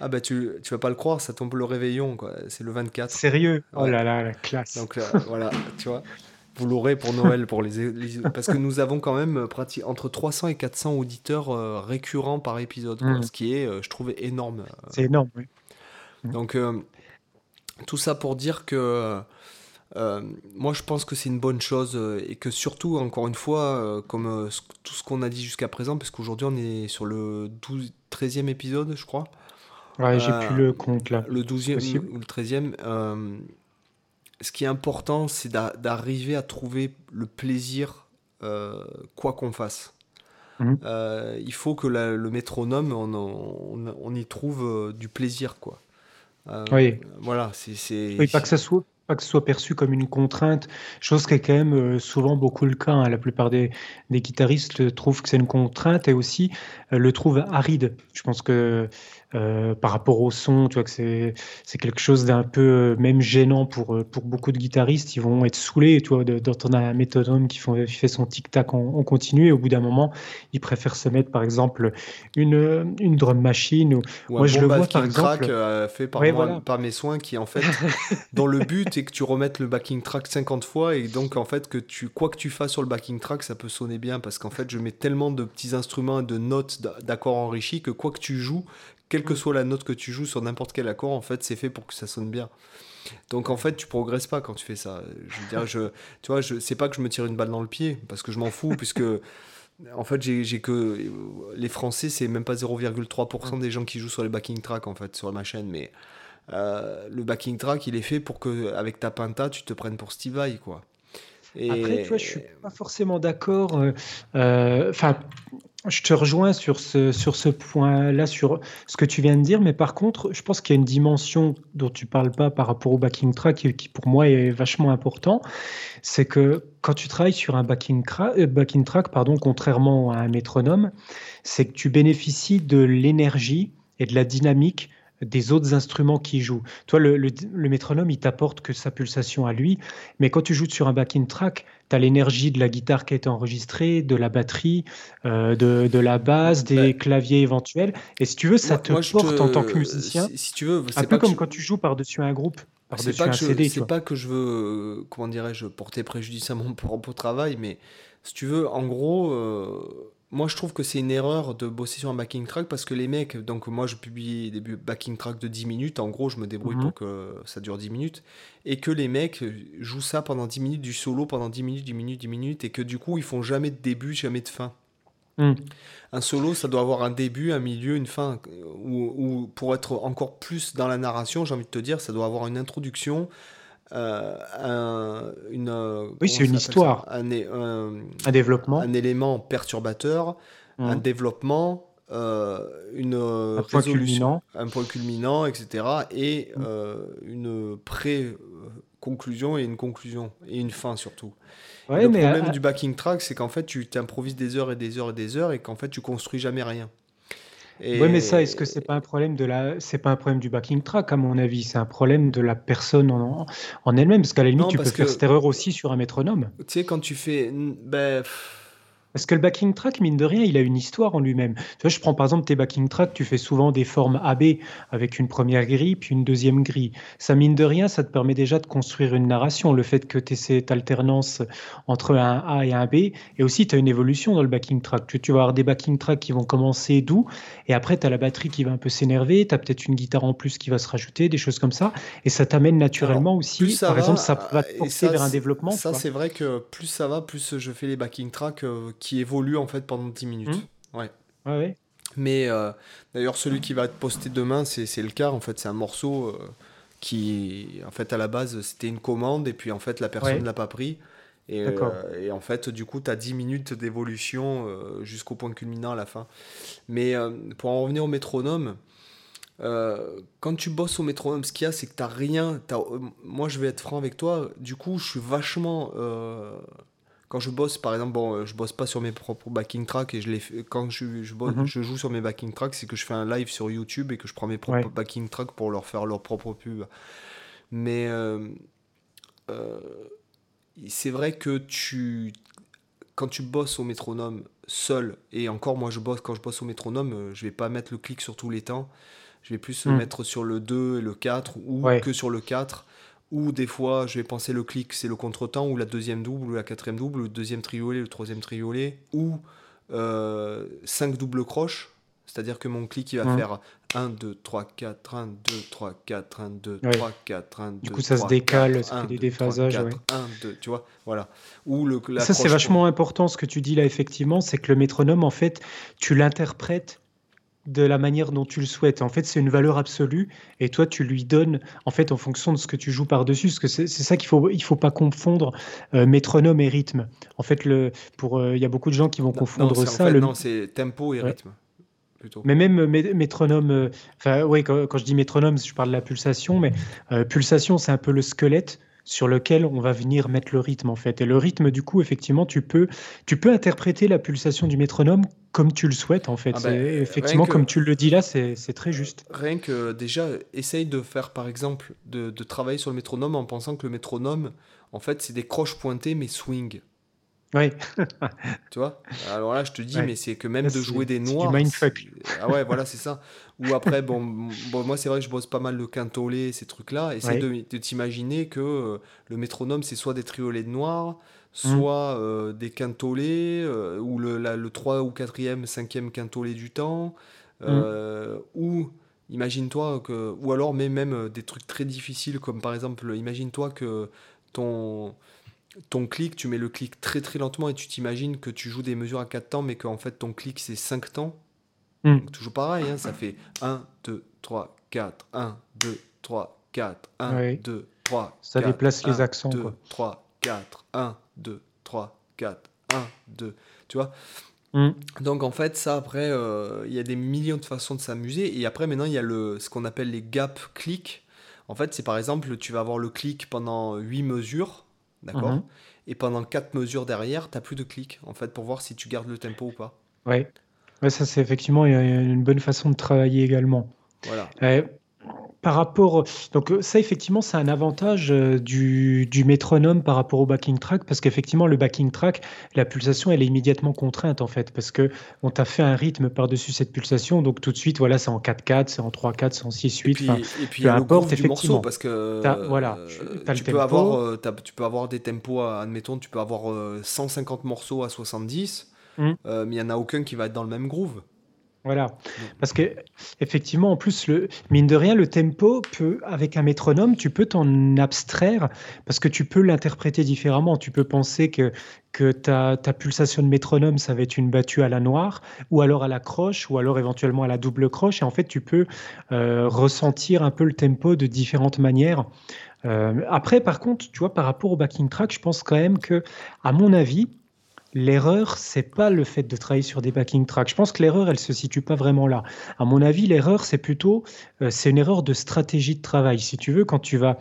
Speaker 1: Ah bah tu, tu vas pas le croire, ça tombe le réveillon, quoi. C'est le 24.
Speaker 2: Sérieux? Oh là là, la classe.
Speaker 1: Donc là, voilà, tu vois. Vous l'aurez pour Noël, pour les, les- parce que nous avons quand même euh, entre 300 et 400 auditeurs euh, récurrents par épisode, quoi,
Speaker 2: Mm.
Speaker 1: ce qui est, euh, je trouve, énorme. euh,
Speaker 2: C'est énorme. oui.
Speaker 1: donc, euh, tout ça pour dire que moi, je pense que c'est une bonne chose et que surtout, encore une fois, comme tout ce qu'on a dit jusqu'à présent, parce qu'aujourd'hui on est sur le 12, 13e épisode, je crois.
Speaker 2: Ouais, j'ai plus le compte là.
Speaker 1: Le 12e ou le 13e. ce qui est important, c'est d'arriver à trouver le plaisir quoi qu'on fasse. Mhm. Euh, il faut que le métronome, on, y trouve euh, du plaisir, quoi.
Speaker 2: Euh, oui.
Speaker 1: Voilà, c'est.
Speaker 2: Oui, pas que ça soit pas que ce soit perçu comme une contrainte, chose qui est quand même souvent beaucoup le cas. Hein. La plupart des, des, guitaristes trouvent que c'est une contrainte et aussi le trouvent aride. Je pense que euh, par rapport au son, tu vois que c'est c'est quelque chose d'un peu euh, même gênant pour euh, pour beaucoup de guitaristes. Ils vont être saoulés, tu vois, d'entendre un métronome qui, font, qui fait son tic tac en, continu. Et au bout d'un moment, ils préfèrent se mettre, par exemple, une une drum machine. Ou,
Speaker 1: moi, je le vois par exemple. fait par, par mes soins, qui en fait, dans le but est que tu remettes le backing track 50 fois et donc en fait que tu quoi que tu fasses sur le backing track, ça peut sonner bien parce qu'en fait, je mets tellement de petits instruments et de notes d'accords enrichis que quoi que tu joues, quelle que soit la note que tu joues sur n'importe quel accord, en fait, c'est fait pour que ça sonne bien. Donc en fait, tu progresses pas quand tu fais ça. Je veux dire, je, tu vois, je sais pas que je me tire une balle dans le pied parce que je m'en fous puisque en fait, j'ai que les Français, c'est même pas 0,3% des gens qui jouent sur les backing tracks en fait sur ma chaîne, mais euh, le backing track, il est fait pour que avec ta pinta, tu te prennes pour Steve Vai, quoi.
Speaker 2: Et... Après, tu vois, je suis pas forcément d'accord. Euh, euh, enfin, je te rejoins sur ce, sur ce point-là, sur ce que tu viens de dire, mais par contre, je pense qu'il y a une dimension dont tu parles pas par rapport au backing track qui, qui pour moi est vachement important. C'est que quand tu travailles sur un backing, euh, backing track, pardon, contrairement à un métronome, c'est que tu bénéficies de l'énergie et de la dynamique des autres instruments qui jouent. Toi, le, le, métronome, il t'apporte que sa pulsation à lui, mais quand tu joues sur un backing track, tu as l'énergie de la guitare qui a été enregistrée, de la batterie, euh, de, de, la basse, des bah, claviers éventuels. Et si tu veux, ça te porte en tant que musicien.
Speaker 1: Si, tu veux,
Speaker 2: un peu comme quand tu joues par-dessus un groupe.
Speaker 1: C'est pas, que pas que je veux, comment dirais-je, porter préjudice à mon propre travail, mais si tu veux, en gros, euh, moi, je trouve que c'est une erreur de bosser sur un backing track parce que les mecs, donc moi, je publie des backing tracks de 10 minutes. En gros, je me débrouille pour mhm. que ça dure 10 minutes. Et que les mecs jouent ça pendant 10 minutes, du solo pendant 10 minutes, 10 minutes, 10 minutes. Et que du coup, ils font jamais de début, jamais de fin. Mhm. Un solo, ça doit avoir un début, un milieu, une fin. Ou, pour être encore plus dans la narration, j'ai envie de te dire, ça doit avoir une introduction, euh, un, une, euh,
Speaker 2: oui, c'est une histoire.
Speaker 1: Un,
Speaker 2: un, développement.
Speaker 1: Un élément perturbateur, un mmh. développement, euh, une
Speaker 2: un point culminant.
Speaker 1: un point culminant, etc. Et mmh. une pré-conclusion et une conclusion, et une fin surtout. le problème du backing track, c'est qu'en fait, tu t'improvises des heures et des heures et des heures et qu'en fait, tu construis jamais rien.
Speaker 2: Oui, mais ça, est-ce que c'est pas un problème de la, c'est pas un problème du backing track à mon avis, c'est un problème de la personne en, en elle-même, parce qu'à la limite, tu peux faire cette erreur aussi sur un métronome.
Speaker 1: Tu sais, quand tu fais, ben,
Speaker 2: parce que le backing track, mine de rien, il a une histoire en lui-même. Tu vois, je prends par exemple tes backing tracks, tu fais souvent des formes AB avec une première grille puis une deuxième grille. Ça, mine de rien, ça te permet déjà de construire une narration. Le fait que tu aies cette alternance entre un A et un B, et aussi tu as une évolution dans le backing track. Tu, vas avoir des backing tracks qui vont commencer doux, et après tu as la batterie qui va un peu s'énerver, tu as peut-être une guitare en plus qui va se rajouter, des choses comme ça, et ça t'amène naturellement aussi. Par exemple, ça va te porter vers un développement.
Speaker 1: Ça, c'est vrai que plus ça va, plus je fais les backing tracks euh, qui évolue en fait pendant 10 minutes.
Speaker 2: Mmh. Ouais. ouais.
Speaker 1: Mais euh, d'ailleurs, celui qui va être posté demain, c'est le cas. En fait, c'est un morceau euh, qui, en fait, à la base, c'était une commande et puis en fait, la personne ne l'a pas pris. Et, euh, et, en fait, du coup, tu as 10 minutes d'évolution jusqu'au point culminant à la fin. Mais pour en revenir au métronome, quand tu bosses au métronome, ce qu'il y a, c'est que tu rien. moi, je vais être franc avec toi. Du coup, je suis vachement quand je bosse, par exemple, bon, euh, je bosse pas sur mes propres backing tracks et je les quand je, je, bosse, mhm. je joue sur mes backing tracks, c'est que je fais un live sur YouTube et que je prends mes propres backing tracks pour leur faire leur propre pub. Mais euh, euh, c'est vrai que tu, quand tu bosses au métronome seul, et encore moi je bosse, quand je bosse au métronome, je vais pas mettre le clic sur tous les temps, je vais plus hmm. mettre sur le 2 et le 4 ou que sur le 4 ou des fois je vais penser le clic c'est le contretemps ou la deuxième double ou la quatrième double, le deuxième triolet, le troisième triolet, ou euh, cinq doubles croches. C'est-à-dire que mon clic, il va faire 1, 2, 3, 4, 1, 2, 3, 4, 1, 2, 3, 4, 1, 2,
Speaker 2: Du coup, ça se décale, ça fait des déphasages. 1,
Speaker 1: 2, tu vois, voilà. Ou le,
Speaker 2: ça, c'est vachement important ce que tu dis là, effectivement, c'est que le métronome, en fait, tu l'interprètes de la manière dont tu le souhaites. En fait, c'est une valeur absolue et toi, tu lui donnes en fait en fonction de ce que tu joues par-dessus. Parce que c'est ça qu'il faut, il faut pas confondre euh, métronome et rythme. En fait, le, pour, euh, il y a beaucoup de gens qui vont confondre ça.
Speaker 1: Non, c'est tempo et rythme. Plutôt.
Speaker 2: Mais même métronome, euh, enfin, oui, quand, quand, je dis métronome, je parle de la pulsation, mais pulsation, c'est un peu le squelette sur lequel on va venir mettre le rythme en fait. Et le rythme, du coup, effectivement, tu peux, tu peux interpréter la pulsation du métronome comme tu le souhaites en fait. Ah ben, effectivement, comme tu le dis là, c'est très juste.
Speaker 1: Rien que déjà, essaye de faire par exemple, de, de, travailler sur le métronome en pensant que le métronome, en fait, c'est des croches pointées mais swing.
Speaker 2: Oui.
Speaker 1: tu vois? Alors là, je te dis, mais c'est que même de jouer des noirs. Ah ouais, voilà, c'est ça. Ou après, bon, bon moi, c'est vrai que je bosse pas mal le quintolé, ces trucs-là. Essaye de, de t'imaginer que euh, le métronome, c'est soit des triolets de noirs, mmh. soit euh, des quintolés, euh, ou le, le 3 ou 4e, 5e quintolé du temps, mmh. ou imagine-toi que. Ou alors, mais même des trucs très difficiles, comme par exemple, imagine-toi que ton ton clic, tu mets le clic très très lentement et tu t'imagines que tu joues des mesures à 4 temps, mais qu'en fait ton clic c'est 5 temps. Hmm. toujours pareil, hein, ça fait 1, 2, 3, 4, 1, 2, 3, 4, 1, 2, 3.
Speaker 2: Ça déplace les accents. 2,
Speaker 1: 3, 4, 1, 2, 3, 4, 1, 2. Tu vois? Hmm. Donc en fait, ça après, euh, il y a des millions de façons de s'amuser. Et après, maintenant, il y a le, ce qu'on appelle les gap clics. En fait, c'est par exemple, tu vas avoir le clic pendant 8 mesures d'accord mhm. Et pendant quatre mesures derrière, tu n'as plus de clic, en fait, pour voir si tu gardes le tempo ou pas.
Speaker 2: Ouais, ouais ça c'est effectivement une bonne façon de travailler également.
Speaker 1: Voilà
Speaker 2: par rapport, donc euh, ça effectivement c'est un avantage euh, du, du, métronome par rapport au backing track parce qu'effectivement le backing track, la pulsation elle est immédiatement contrainte en fait parce que on t'a fait un rythme par-dessus cette pulsation donc tout de suite voilà c'est en 4-4, c'est en 3-4, c'est en 6-8. Et puis,
Speaker 1: et puis peu importe effectivement. Morceau parce que
Speaker 2: voilà,
Speaker 1: tu, peux avoir, euh, tu peux avoir des tempos, admettons tu peux avoir 150 morceaux à 70, mmh. mais il n'y en a aucun qui va être dans le même groove.
Speaker 2: Voilà, parce que effectivement, en plus, le, mine de rien, le tempo peut, avec un métronome, tu peux t'en abstraire parce que tu peux l'interpréter différemment. Tu peux penser que, que ta, ta, pulsation de métronome, ça va être une battue à la noire, ou alors à la croche, ou alors éventuellement à la double croche. Et en fait, tu peux euh, ressentir un peu le tempo de différentes manières. Euh, après, par contre, tu vois, par rapport au backing track, je pense quand même que, à mon avis, l'erreur, c'est pas le fait de travailler sur des backing tracks. Je pense que l'erreur, elle se situe pas vraiment là. À mon avis, l'erreur, c'est plutôt, euh, c'est une erreur de stratégie de travail. Si tu veux, quand tu vas,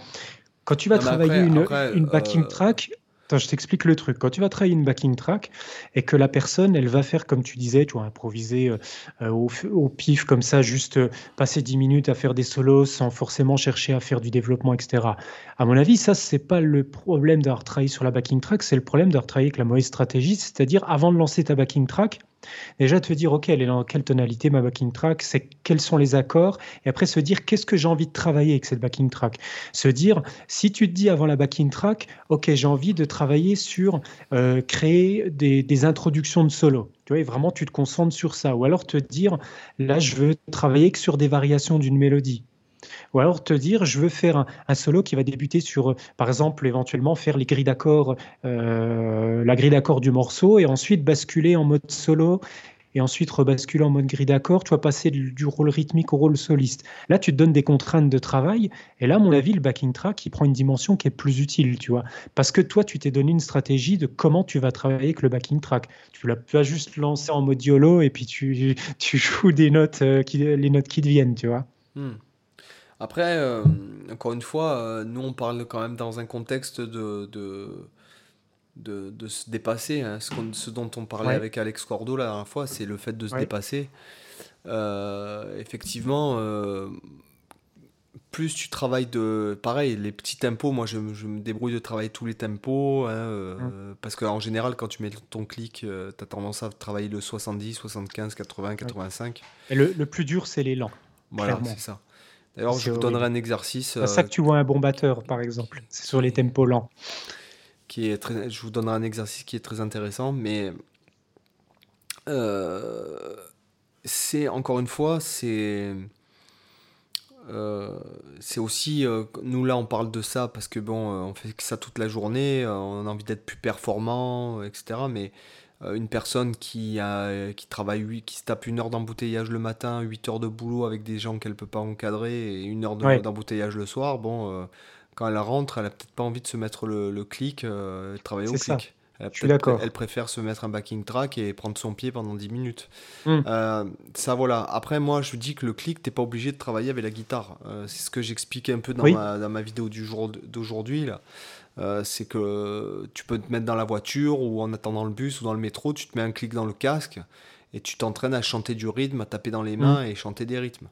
Speaker 2: quand tu vas travailler une, une, backing euh, track, je t'explique le truc. Quand tu vas travailler une backing track et que la personne, elle va faire comme tu disais, tu vas improviser euh, euh, au, pif comme ça, juste euh, passer 10 minutes à faire des solos sans forcément chercher à faire du développement, etc. À mon avis, ça, c'est pas le problème d'avoir travaillé sur la backing track, c'est le problème d'avoir travaillé avec la mauvaise stratégie, c'est-à-dire avant de lancer ta backing track, Déjà te dire, OK, elle est dans quelle tonalité ma backing track, c'est quels sont les accords, et après se dire, qu'est-ce que j'ai envie de travailler avec cette backing track? Se dire, si tu te dis avant la backing track, OK, j'ai envie de travailler sur euh, créer des, des, introductions de solo. Tu vois, vraiment, tu te concentres sur ça. Ou alors te dire, là, je veux travailler que sur des variations d'une mélodie. Ou alors te dire, je veux faire un, solo qui va débuter sur, euh, par exemple, éventuellement faire les grilles d'accords, euh, la grille d'accords du morceau, et ensuite basculer en mode solo, et ensuite rebasculer en mode grille d'accords, tu vas passer du rôle rythmique au rôle soliste. Là, tu te donnes des contraintes de travail, et là, à mon avis, le backing track, il prend une dimension qui est plus utile, tu vois. Parce que toi, tu t'es donné une stratégie de comment tu vas travailler avec le backing track. Tu vas pas juste lancer en mode YOLO, et puis tu, tu joues des notes, euh, qui, les notes qui te viennent, tu vois.
Speaker 1: Hmm. Après, euh, encore une fois, euh, nous on parle quand même dans un contexte de, de, de, se dépasser. Hein. Ce, ce, dont on parlait avec Alex Cordo la dernière fois, c'est le fait de se dépasser. Euh, effectivement, plus tu travailles de. Pareil, les petits tempos, moi je, je me débrouille de travailler tous les tempos. Hein, mmh. Parce qu'en général, quand tu mets ton clic, tu as tendance à travailler le 70, 75, 80, 85.
Speaker 2: Et le, le plus dur, c'est l'élan.
Speaker 1: Voilà, c'est ça. D'ailleurs, je vous donnerai un exercice.
Speaker 2: C'est ça que euh, tu vois un bon batteur, par exemple. C'est sur les tempos lents.
Speaker 1: Qui est très, je vous donnerai un exercice qui est très intéressant, mais euh, c'est encore une fois, c'est. Euh, c'est aussi, euh, nous là on parle de ça parce que bon, on fait que ça toute la journée, on a envie d'être plus performant, etc. Mais une personne qui, a, qui travaille, qui se tape une heure d'embouteillage le matin, 8 heures de boulot avec des gens qu'elle peut pas encadrer et une heure d'embouteillage le soir, bon, quand elle rentre, elle a peut-être pas envie de se mettre le, le clic, travailler au clic. Elle, Je suis d'accord. Elle préfère se mettre un backing track et prendre son pied pendant 10 minutes. Hmm. Euh, ça, voilà. Après, moi, je dis que le clic, t'es pas obligé de travailler avec la guitare. Euh, c'est ce que j'expliquais un peu dans, ma, dans, ma, vidéo du jour d'aujourd'hui. là. Euh, c'est que tu peux te mettre dans la voiture ou en attendant le bus ou dans le métro, tu te mets un clic dans le casque et tu t'entraînes à chanter du rythme, à taper dans les mains hmm. et chanter des rythmes.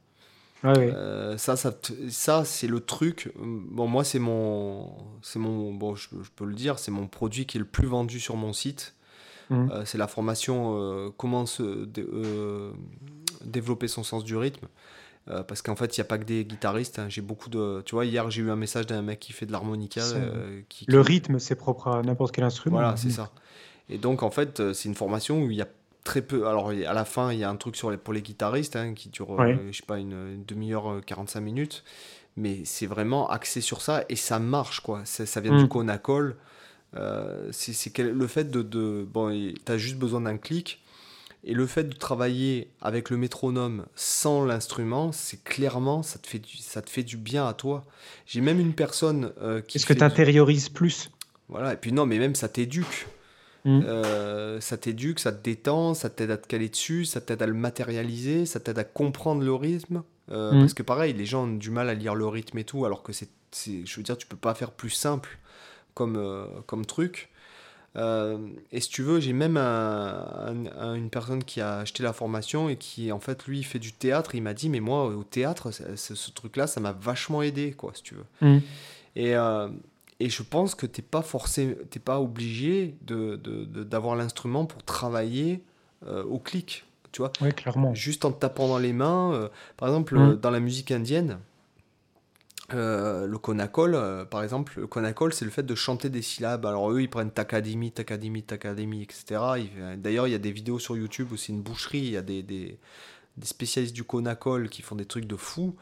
Speaker 1: Euh, ça, ça, ça c'est le truc. Bon, moi, c'est mon, c'est mon, bon, je, peux le dire, c'est mon produit qui est le plus vendu sur mon site. Mmh. Euh, c'est la formation euh, comment se développer son sens du rythme. Parce qu'en fait, il n'y a pas que des guitaristes. Hein. J'ai beaucoup de. Tu vois, hier, j'ai eu un message d'un mec qui fait de l'harmonica.
Speaker 2: Qui, Le rythme, c'est propre à n'importe quel instrument.
Speaker 1: Voilà, c'est ça. Et donc, en fait, c'est une formation où il y a très peu. Alors, à la fin, il y a un truc sur les, pour les guitaristes hein, qui dure, euh, je sais pas, une, demi-heure, 45 euh, minutes. Mais c'est vraiment axé sur ça et ça marche, quoi. Ça vient du mm. Conacol. Euh, c'est le fait de. de bon, tu as juste besoin d'un clic. Et le fait de travailler avec le métronome sans l'instrument, c'est clairement, ça te, fait du, ça te fait du bien à toi. J'ai même une personne
Speaker 2: qui. Est-ce que tu intériorises plus?
Speaker 1: Voilà, et puis non, mais même ça t'éduque. Mm. Euh, ça t'éduque, ça te détend, ça t'aide à te caler dessus, ça t'aide à le matérialiser, ça t'aide à comprendre le rythme. Euh, mm. Parce que pareil, les gens ont du mal à lire le rythme et tout, alors que c'est, je veux dire, tu peux pas faire plus simple comme, euh, comme truc. Et si tu veux, j'ai même une personne qui a acheté la formation et qui, en fait, lui, fait du théâtre. Il m'a dit, mais moi, au théâtre, ce truc-là, ça m'a vachement aidé, quoi, si tu veux. Mm. Et, et je pense que tu n'es pas forcé, t'es pas obligé de, d'avoir l'instrument pour travailler euh, au clic, tu vois.
Speaker 2: Oui, clairement.
Speaker 1: Juste en te tapant dans les mains. Euh, par exemple, mmh. dans la musique indienne, euh, le konakol, par exemple, le konakol, c'est le fait de chanter des syllabes. Alors eux, ils prennent takadimi, takadimi, takadimi, etc. D'ailleurs, il y a des vidéos sur YouTube où c'est une boucherie, il y a des, des, des, spécialistes du konakol qui font des trucs de fou.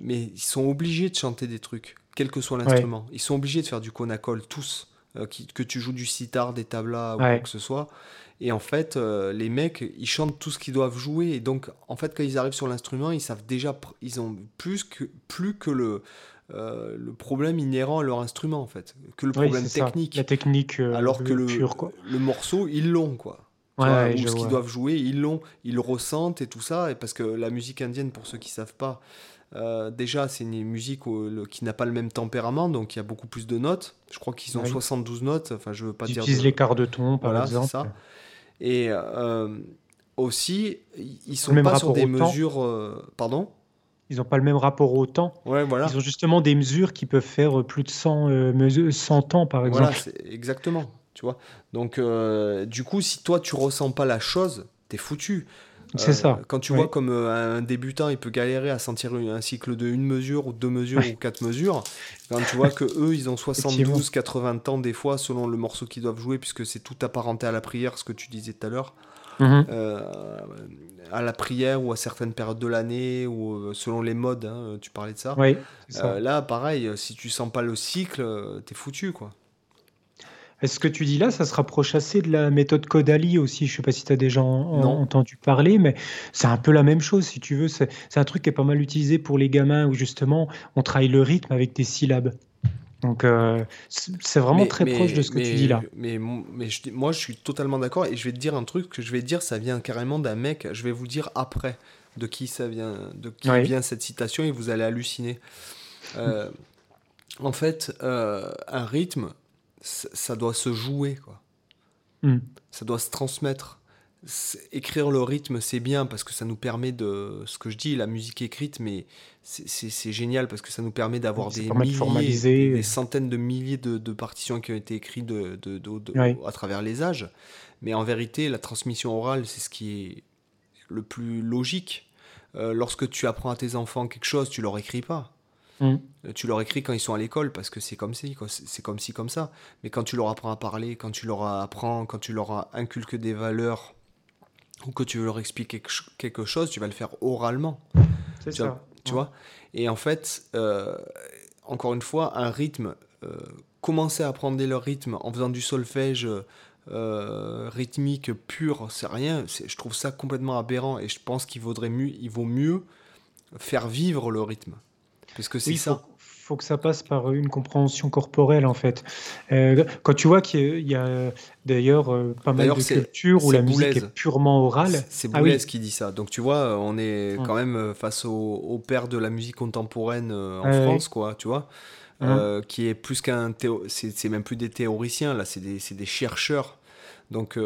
Speaker 1: mais ils sont obligés de chanter des trucs quel que soit l'instrument. Ils sont obligés de faire du conacol, tous. Euh, que tu joues du sitar, des tablas ou quoi que ce soit. Et en fait, euh, les mecs, ils chantent tout ce qu'ils doivent jouer. Et donc, en fait, quand ils arrivent sur l'instrument, ils savent déjà, ils ont plus que, plus que le, euh, le problème inhérent à leur instrument, en fait, que le problème technique.
Speaker 2: La technique.
Speaker 1: alors que le, le morceau, ils l'ont, quoi. ou ce qu'ils doivent jouer, ils l'ont, ils le ressentent et tout ça. Et parce que la musique indienne, pour ceux qui savent pas, euh, déjà, c'est une musique qui n'a pas le même tempérament, donc il y a beaucoup plus de notes. Je crois qu'ils ont 72 notes. Enfin, je veux pas
Speaker 2: dire. Ils utilisent l'écart de ton, par exemple. Ça.
Speaker 1: Et euh, aussi, ils sont pas sur des mesures. Euh, pardon?
Speaker 2: Ils n'ont pas le même rapport au temps.
Speaker 1: Ouais, voilà.
Speaker 2: Ils ont justement des mesures qui peuvent faire plus de 100, 100 ans, par exemple.
Speaker 1: Voilà, exactement. Tu vois Donc, du coup, si toi, tu ressens pas la chose, t'es foutu.
Speaker 2: C'est ça.
Speaker 1: Euh, quand tu vois comme euh, un débutant, il peut galérer à sentir un cycle de une mesure ou deux mesures ou quatre mesures. Quand tu vois que eux, ils ont 72, 80 ans des fois selon le morceau qu'ils doivent jouer, puisque c'est tout apparenté à la prière, ce que tu disais tout à l'heure. Mhm. Euh, à la prière ou à certaines périodes de l'année ou selon les modes, hein, tu parlais de ça.
Speaker 2: Oui,
Speaker 1: là, pareil, si tu sens pas le cycle, t'es foutu, quoi.
Speaker 2: Est-ce que tu dis là, ça se rapproche assez de la méthode Codali aussi? Je ne sais pas si tu as déjà entendu parler, mais c'est un peu la même chose, si tu veux. C'est un truc qui est pas mal utilisé pour les gamins où justement on travaille le rythme avec des syllabes. Donc euh, c'est vraiment très proche de ce que tu dis là.
Speaker 1: Mais, mais moi je suis totalement d'accord et je vais te dire un truc que je vais te dire, ça vient carrément d'un mec, je vais vous dire après de qui ça vient, de qui vient cette citation et vous allez halluciner. Euh, en fait, euh, un rythme, ça doit se jouer, quoi. Hmm. Ça doit se transmettre. Écrire le rythme, c'est bien parce que ça nous permet de. Ce que je dis, la musique écrite, mais c'est génial parce que ça nous permet d'avoir des milliers, des centaines de milliers de, partitions qui ont été écrites de, à travers les âges. Mais en vérité, la transmission orale, c'est ce qui est le plus logique. Euh, lorsque tu apprends à tes enfants quelque chose, tu leur écris pas. Mm. Tu leur écris quand ils sont à l'école parce que c'est comme si, c'est comme si comme ça. Mais quand tu leur apprends à parler, quand tu leur apprends, quand tu leur inculques des valeurs ou que tu veux leur expliquer quelque chose, tu vas le faire oralement.
Speaker 2: C'est ça.
Speaker 1: tu vois Et en fait, euh, encore une fois, un rythme, euh, commencer à apprendre leur rythme en faisant du solfège euh, rythmique pur, c'est rien. Je trouve ça complètement aberrant et je pense qu'il vaudrait mieux, il vaut mieux faire vivre le rythme. Parce que c'est ça.
Speaker 2: faut que ça passe par une compréhension corporelle en fait. Euh, quand tu vois qu'il y a d'ailleurs euh, pas mal de cultures où la musique est purement orale.
Speaker 1: C'est ah Boulez qui dit ça. Donc tu vois, on est quand même face au, père de la musique contemporaine euh, en France, quoi, tu vois. qui est plus qu'un c'est même plus des théoriciens là. C'est des, des, chercheurs. Donc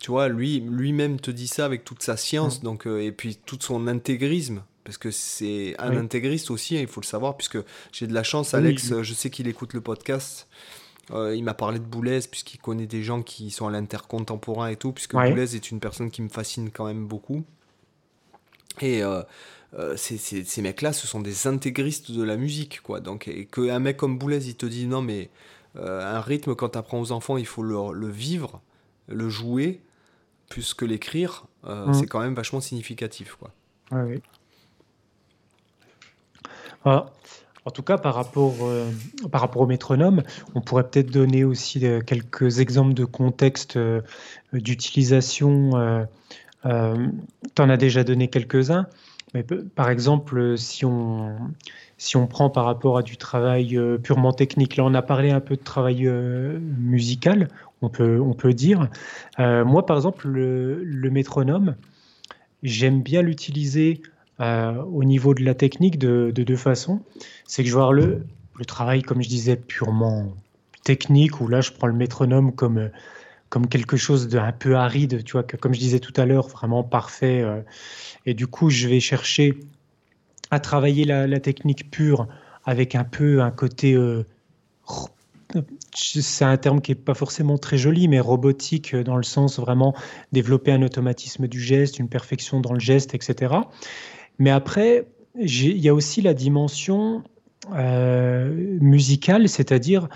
Speaker 1: tu vois lui lui-même te dit ça avec toute sa science. Donc et puis tout son intégrisme parce que c'est un intégriste aussi, hein, il faut le savoir, puisque j'ai de la chance, Alex, je sais qu'il écoute le podcast. Euh, il m'a parlé de Boulez, puisqu'il connaît des gens qui sont à l'intercontemporain et tout, puisque Boulez est une personne qui me fascine quand même beaucoup. Et euh, euh, ces, mecs-là, ce sont des intégristes de la musique, quoi. Donc, et qu'un mec comme Boulez, il te dit non, mais un rythme, quand tu apprends aux enfants, il faut le, le vivre, le jouer, plus que l'écrire, mmh. c'est quand même vachement significatif, quoi.
Speaker 2: oui. Ah, en tout cas, par rapport, euh, par rapport au métronome, on pourrait peut-être donner aussi euh, quelques exemples de contexte euh, d'utilisation. tu en as déjà donné quelques-uns, par exemple, si on, si on prend par rapport à du travail purement technique, là on a parlé un peu de travail musical, on peut, on peut dire. moi, par exemple, le, métronome, j'aime bien l'utiliser au niveau de la technique de, deux façons. C'est que je vois le, le travail, comme je disais, purement technique, où là je prends le métronome comme, comme quelque chose d'un peu aride, tu vois, que, comme je disais tout à l'heure, vraiment parfait. Euh, et du coup, je vais chercher à travailler la, technique pure avec un peu un côté euh, c'est un terme qui n'est pas forcément très joli, mais robotique dans le sens vraiment développer un automatisme du geste, une perfection dans le geste, etc. Mais après, il y a aussi la dimension euh, musicale, c'est-à-dire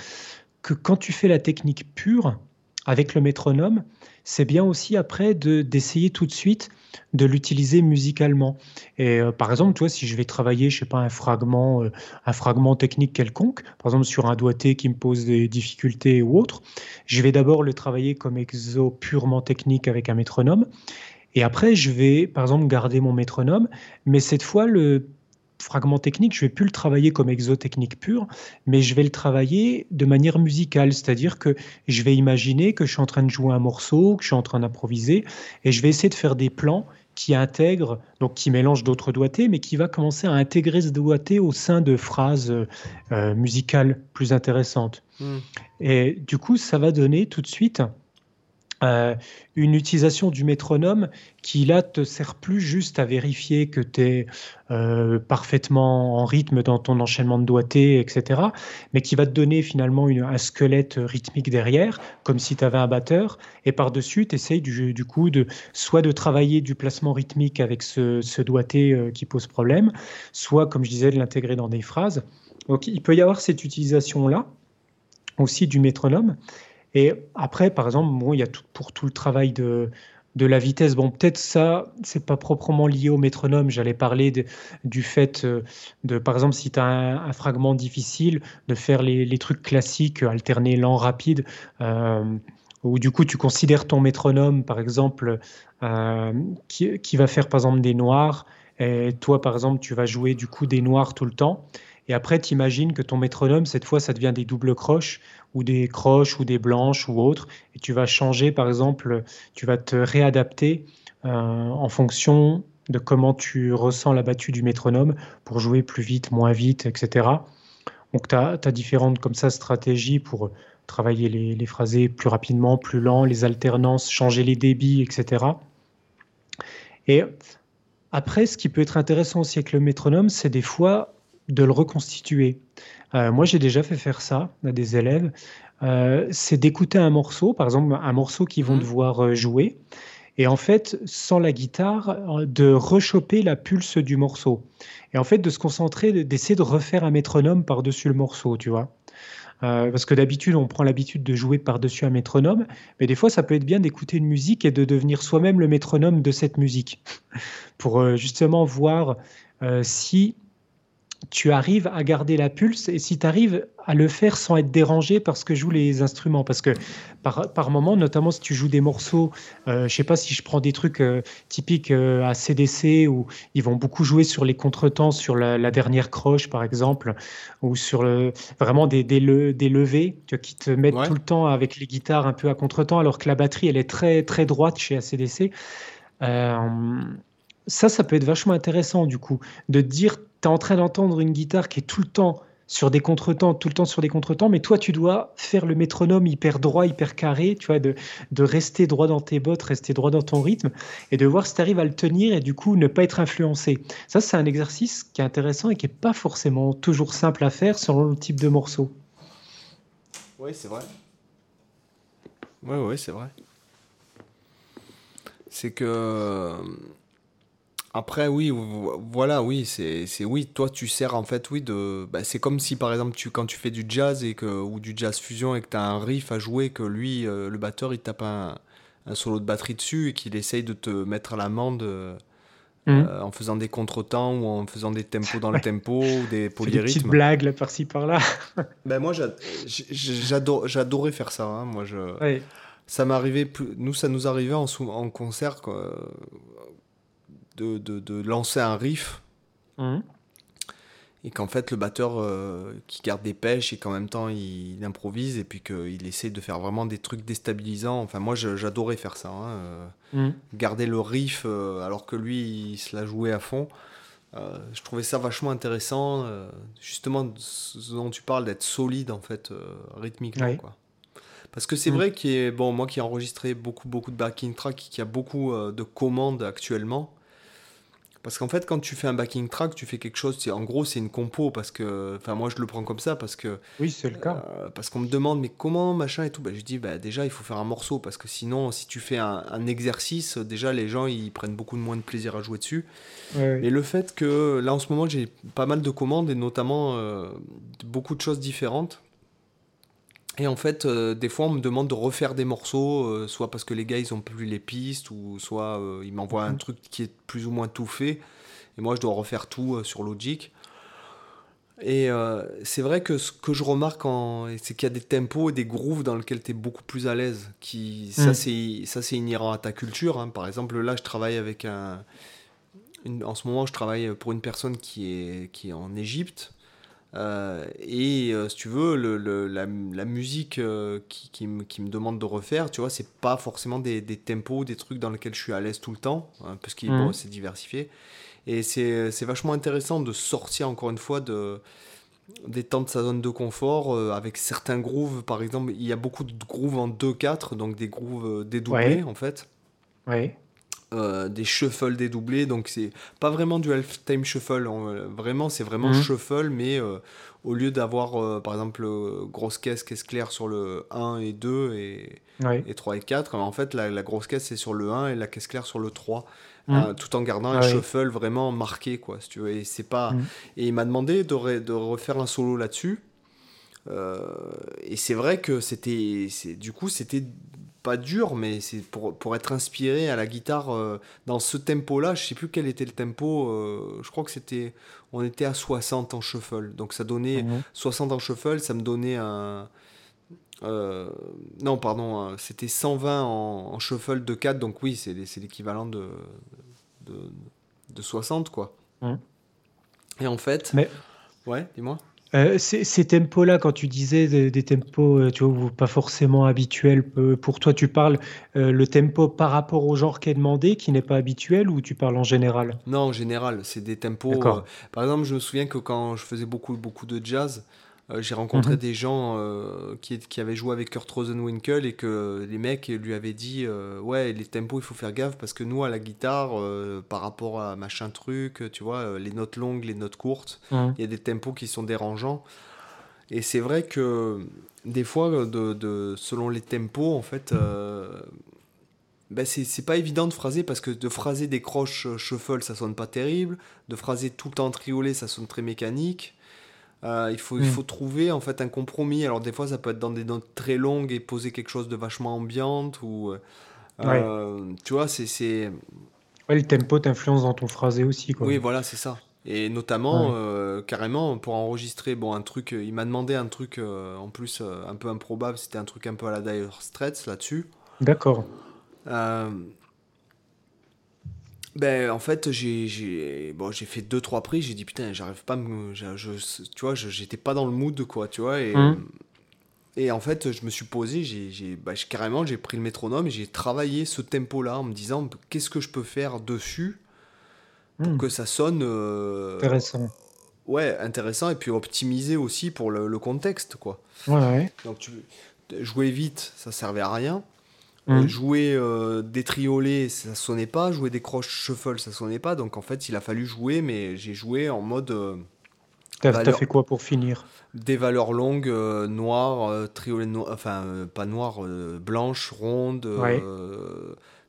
Speaker 2: que quand tu fais la technique pure avec le métronome, c'est bien aussi après d'essayer tout de suite de l'utiliser musicalement. Et euh, par exemple, toi, si je vais travailler, je sais pas, un fragment, euh, un fragment technique quelconque, par exemple sur un doigté qui me pose des difficultés ou autre, je vais d'abord le travailler comme exo purement technique avec un métronome. Et après, je vais, par exemple, garder mon métronome, mais cette fois, le fragment technique, je vais plus le travailler comme exotechnique pur, mais je vais le travailler de manière musicale, c'est-à-dire que je vais imaginer que je suis en train de jouer un morceau, que je suis en train d'improviser, et je vais essayer de faire des plans qui intègrent, donc qui mélangent d'autres doigtés, mais qui va commencer à intégrer ce doigté au sein de phrases euh, musicales plus intéressantes. Hmm. Et du coup, ça va donner tout de suite euh, une utilisation du métronome qui là te sert plus juste à vérifier que tu es euh, parfaitement en rythme dans ton enchaînement de doigtés, etc., mais qui va te donner finalement un squelette rythmique derrière, comme si tu avais un batteur, et par-dessus, tu essayes du, du, coup de soit de travailler du placement rythmique avec ce, doigté euh, qui pose problème, soit, comme je disais, de l'intégrer dans des phrases. Donc il peut y avoir cette utilisation-là aussi du métronome. Et après, par exemple, pour tout le travail de, la vitesse. Bon, peut-être ça, c'est pas proprement lié au métronome. J'allais parler du fait euh, de, par exemple, si tu as un, fragment difficile, de faire les, les trucs classiques, alterner lent, rapide, euh, ou du coup, tu considères ton métronome, par exemple, euh, qui, qui, va faire, par exemple, des noirs, et toi, par exemple, tu vas jouer du coup des noirs tout le temps. Et après, tu imagines que ton métronome, cette fois, ça devient des doubles croches ou des croches ou des blanches ou autres. Et tu vas changer, par exemple, tu vas te réadapter euh, en fonction de comment tu ressens la battue du métronome pour jouer plus vite, moins vite, etc. Donc, tu as, différentes comme ça stratégies pour travailler les, les plus rapidement, plus lent, les alternances, changer les débits, etc. Et après, ce qui peut être intéressant aussi avec le métronome, c'est des fois de le reconstituer. Euh, moi, j'ai déjà fait faire ça à des élèves. Euh, c'est d'écouter un morceau, par exemple un morceau qu'ils vont mmh. devoir euh, jouer, et en fait, sans la guitare, de rechoper la pulse du morceau. Et en fait, de se concentrer, d'essayer de refaire un métronome par-dessus le morceau, tu vois. parce que d'habitude, on prend l'habitude de jouer par-dessus un métronome, mais des fois, ça peut être bien d'écouter une musique et de devenir soi-même le métronome de cette musique, pour justement voir si tu arrives à garder la pulse et si tu arrives à le faire sans être dérangé par ce que jouent les instruments. Parce que par, par moment, notamment si tu joues des morceaux, euh, je sais pas si je prends des trucs euh, typiques euh, à CDC où ils vont beaucoup jouer sur les contretemps, sur la, dernière croche par exemple, ou sur le, vraiment des, des, des levées qui te mettent tout le temps avec les guitares un peu à contretemps alors que la batterie elle est très, très droite chez ACDC. Ça, ça peut être vachement intéressant du coup, de dire tu es en train d'entendre une guitare qui est tout le temps sur des contretemps, tout le temps sur des contretemps, mais toi, tu dois faire le métronome hyper droit, hyper carré, tu vois, de, de rester droit dans tes bottes, rester droit dans ton rythme, et de voir si tu arrives à le tenir et du coup ne pas être influencé. Ça, c'est un exercice qui est intéressant et qui n'est pas forcément toujours simple à faire selon le type de morceau.
Speaker 1: Oui, c'est vrai. Oui, oui, c'est vrai. C'est que après, oui, voilà, oui, c'est, oui, toi tu sers en fait, oui, de. Bah, c'est comme si par exemple, tu, quand tu fais du jazz et que, ou du jazz fusion et que tu as un riff à jouer, que lui, euh, le batteur, il tape un, un, solo de batterie dessus et qu'il essaye de te mettre à l'amende euh, mmh. euh, en faisant des contretemps ou en faisant des tempos dans le tempo ou des polyrythmes. Des petites
Speaker 2: blagues là par-ci par-là.
Speaker 1: ben moi, j'adore, j'adorais faire ça. Hein, moi, je. Ça m'arrivait plus. Nous, ça nous arrivait en, en concert. Quoi de, de, lancer un riff. Mhm. Et qu'en fait, le batteur euh, qui garde des pêches et qu'en même temps il, improvise et puis qu'il essaie de faire vraiment des trucs déstabilisants. Enfin, moi j'adorais faire ça. Hein, euh, mhm. Garder le riff euh, alors que lui il se l'a joué à fond. je trouvais ça vachement intéressant. justement, ce dont tu parles, d'être solide en fait, rythmiquement. Quoi. Parce que c'est mhm. vrai qu'il est bon, moi qui ai enregistré beaucoup, beaucoup de backing track, qui a beaucoup de commandes actuellement, parce qu'en fait, quand tu fais un backing track, tu fais quelque chose, en gros, c'est une compo, parce que, enfin, moi, je le prends comme ça, parce que...
Speaker 2: Oui, c'est le cas.
Speaker 1: Euh, parce qu'on me demande, mais comment, machin et tout, ben, je dis, bah, déjà, il faut faire un morceau, parce que sinon, si tu fais un, exercice, déjà, les gens, ils prennent beaucoup de moins de plaisir à jouer dessus. Et le fait que, là, en ce moment, j'ai pas mal de commandes, et notamment euh, beaucoup de choses différentes, et en fait, euh, des fois, on me demande de refaire des morceaux, euh, soit parce que les gars, ils ont plus les pistes, ou soit euh, ils m'envoient un mhm. truc qui est plus ou moins tout fait. Et moi, je dois refaire tout sur Logic. Et c'est vrai que ce que je remarque, c'est qu'il y a des tempos et des grooves dans lesquels tu es beaucoup plus à l'aise. Qui... Ça, mhm. c'est inhérent à ta culture. Hein. Par exemple, là, je travaille avec un... En ce moment, je travaille pour une personne qui est, qui est en Égypte. Euh, et euh, si tu veux, le, la, la, musique euh, qui, qui, me, qui, me, demande de refaire, tu vois, c'est pas forcément des, des, tempos, des trucs dans lesquels je suis à l'aise tout le temps, hein, parce qu'il mmh. c'est diversifié. Et c'est vachement intéressant de sortir encore une fois de, des temps de sa zone de confort avec certains grooves. Par exemple, il y a beaucoup de grooves en 2-4, donc des grooves dédoublés en fait.
Speaker 2: Ouais.
Speaker 1: Euh, des shuffles dédoublés, donc c'est pas vraiment du half-time shuffle, euh, vraiment c'est vraiment mhm. shuffle, mais euh, au lieu d'avoir par exemple grosse caisse, caisse claire sur le 1 et 2 et, et 3 et 4, en fait la, la grosse caisse c'est sur le 1 et la caisse claire sur le 3. Mhm. tout en gardant un shuffle vraiment marqué quoi si tu veux et c'est pas mhm. et il m'a demandé de, de refaire un solo là-dessus et c'est vrai que c'était du coup c'était pas dur, mais c'est pour, pour, être inspiré à la guitare euh, dans ce tempo-là. Je sais plus quel était le tempo. Euh, je crois que c'était. On était à 60 en shuffle. Donc ça donnait. 60 mhm. en shuffle, ça me donnait un. Euh, non, pardon, c'était 120 en, shuffle de 4. Donc oui, c'est l'équivalent de, de, de, 60, quoi. Mhm. Et en fait.
Speaker 2: Mais...
Speaker 1: Ouais, dis-moi.
Speaker 2: Euh, ces, tempos-là, quand tu disais des, tempos, euh, tu vois, pas forcément habituels, euh, pour toi, tu parles le tempo par rapport au genre qui est demandé, qui n'est pas habituel, ou tu parles en général?
Speaker 1: Non, en général, c'est des tempos. par exemple, je me souviens que quand je faisais beaucoup, beaucoup de jazz, euh, j'ai rencontré mhm. des gens euh, qui, qui, avaient joué avec Kurt Rosenwinkel et que les mecs lui avaient dit euh, Ouais, les tempos, il faut faire gaffe parce que nous, à la guitare, par rapport à machin truc, tu vois, les notes longues, les notes courtes, mhm. il y a des tempos qui sont dérangeants. Et c'est vrai que des fois, de, de, selon les tempos, en fait, ben c'est pas évident de phraser parce que de phraser des croches shuffle, ça sonne pas terrible. De phraser tout le temps triolet, ça sonne très mécanique. Euh, il, faut, il mm. faut trouver en fait un compromis. Alors des fois ça peut être dans des notes très longues et poser quelque chose de vachement ambiante ou euh, tu vois c'est
Speaker 2: ouais, le tempo t'influence dans ton phrasé aussi quoi.
Speaker 1: Oui voilà c'est ça. Et notamment euh, carrément pour enregistrer bon un truc il m'a demandé un truc en plus un peu improbable c'était un truc un peu à la Dire Straits là-dessus.
Speaker 2: D'accord.
Speaker 1: Ben, en fait, j'ai bon, fait deux trois prises, j'ai dit putain, j'arrive pas me je, tu vois, j'étais pas dans le mood quoi, tu vois et mmh. et en fait, je me suis posé, j'ai bah, carrément j'ai pris le métronome et j'ai travaillé ce tempo là en me disant qu'est-ce que je peux faire dessus pour mmh. que ça sonne euh,
Speaker 2: intéressant.
Speaker 1: Ouais, intéressant et puis optimisé aussi pour le, le contexte quoi.
Speaker 2: Ouais.
Speaker 1: Donc tu jouer vite, ça servait à rien. Mmh. Jouer euh, des triolets, ça sonnait pas. Jouer des croches shuffle, ça sonnait pas. Donc en fait, il a fallu jouer, mais j'ai joué en mode. Euh,
Speaker 2: T'as fait quoi pour finir?
Speaker 1: Des valeurs longues, euh, noires, triolet noir, enfin pas noires, blanches, rondes, ouais.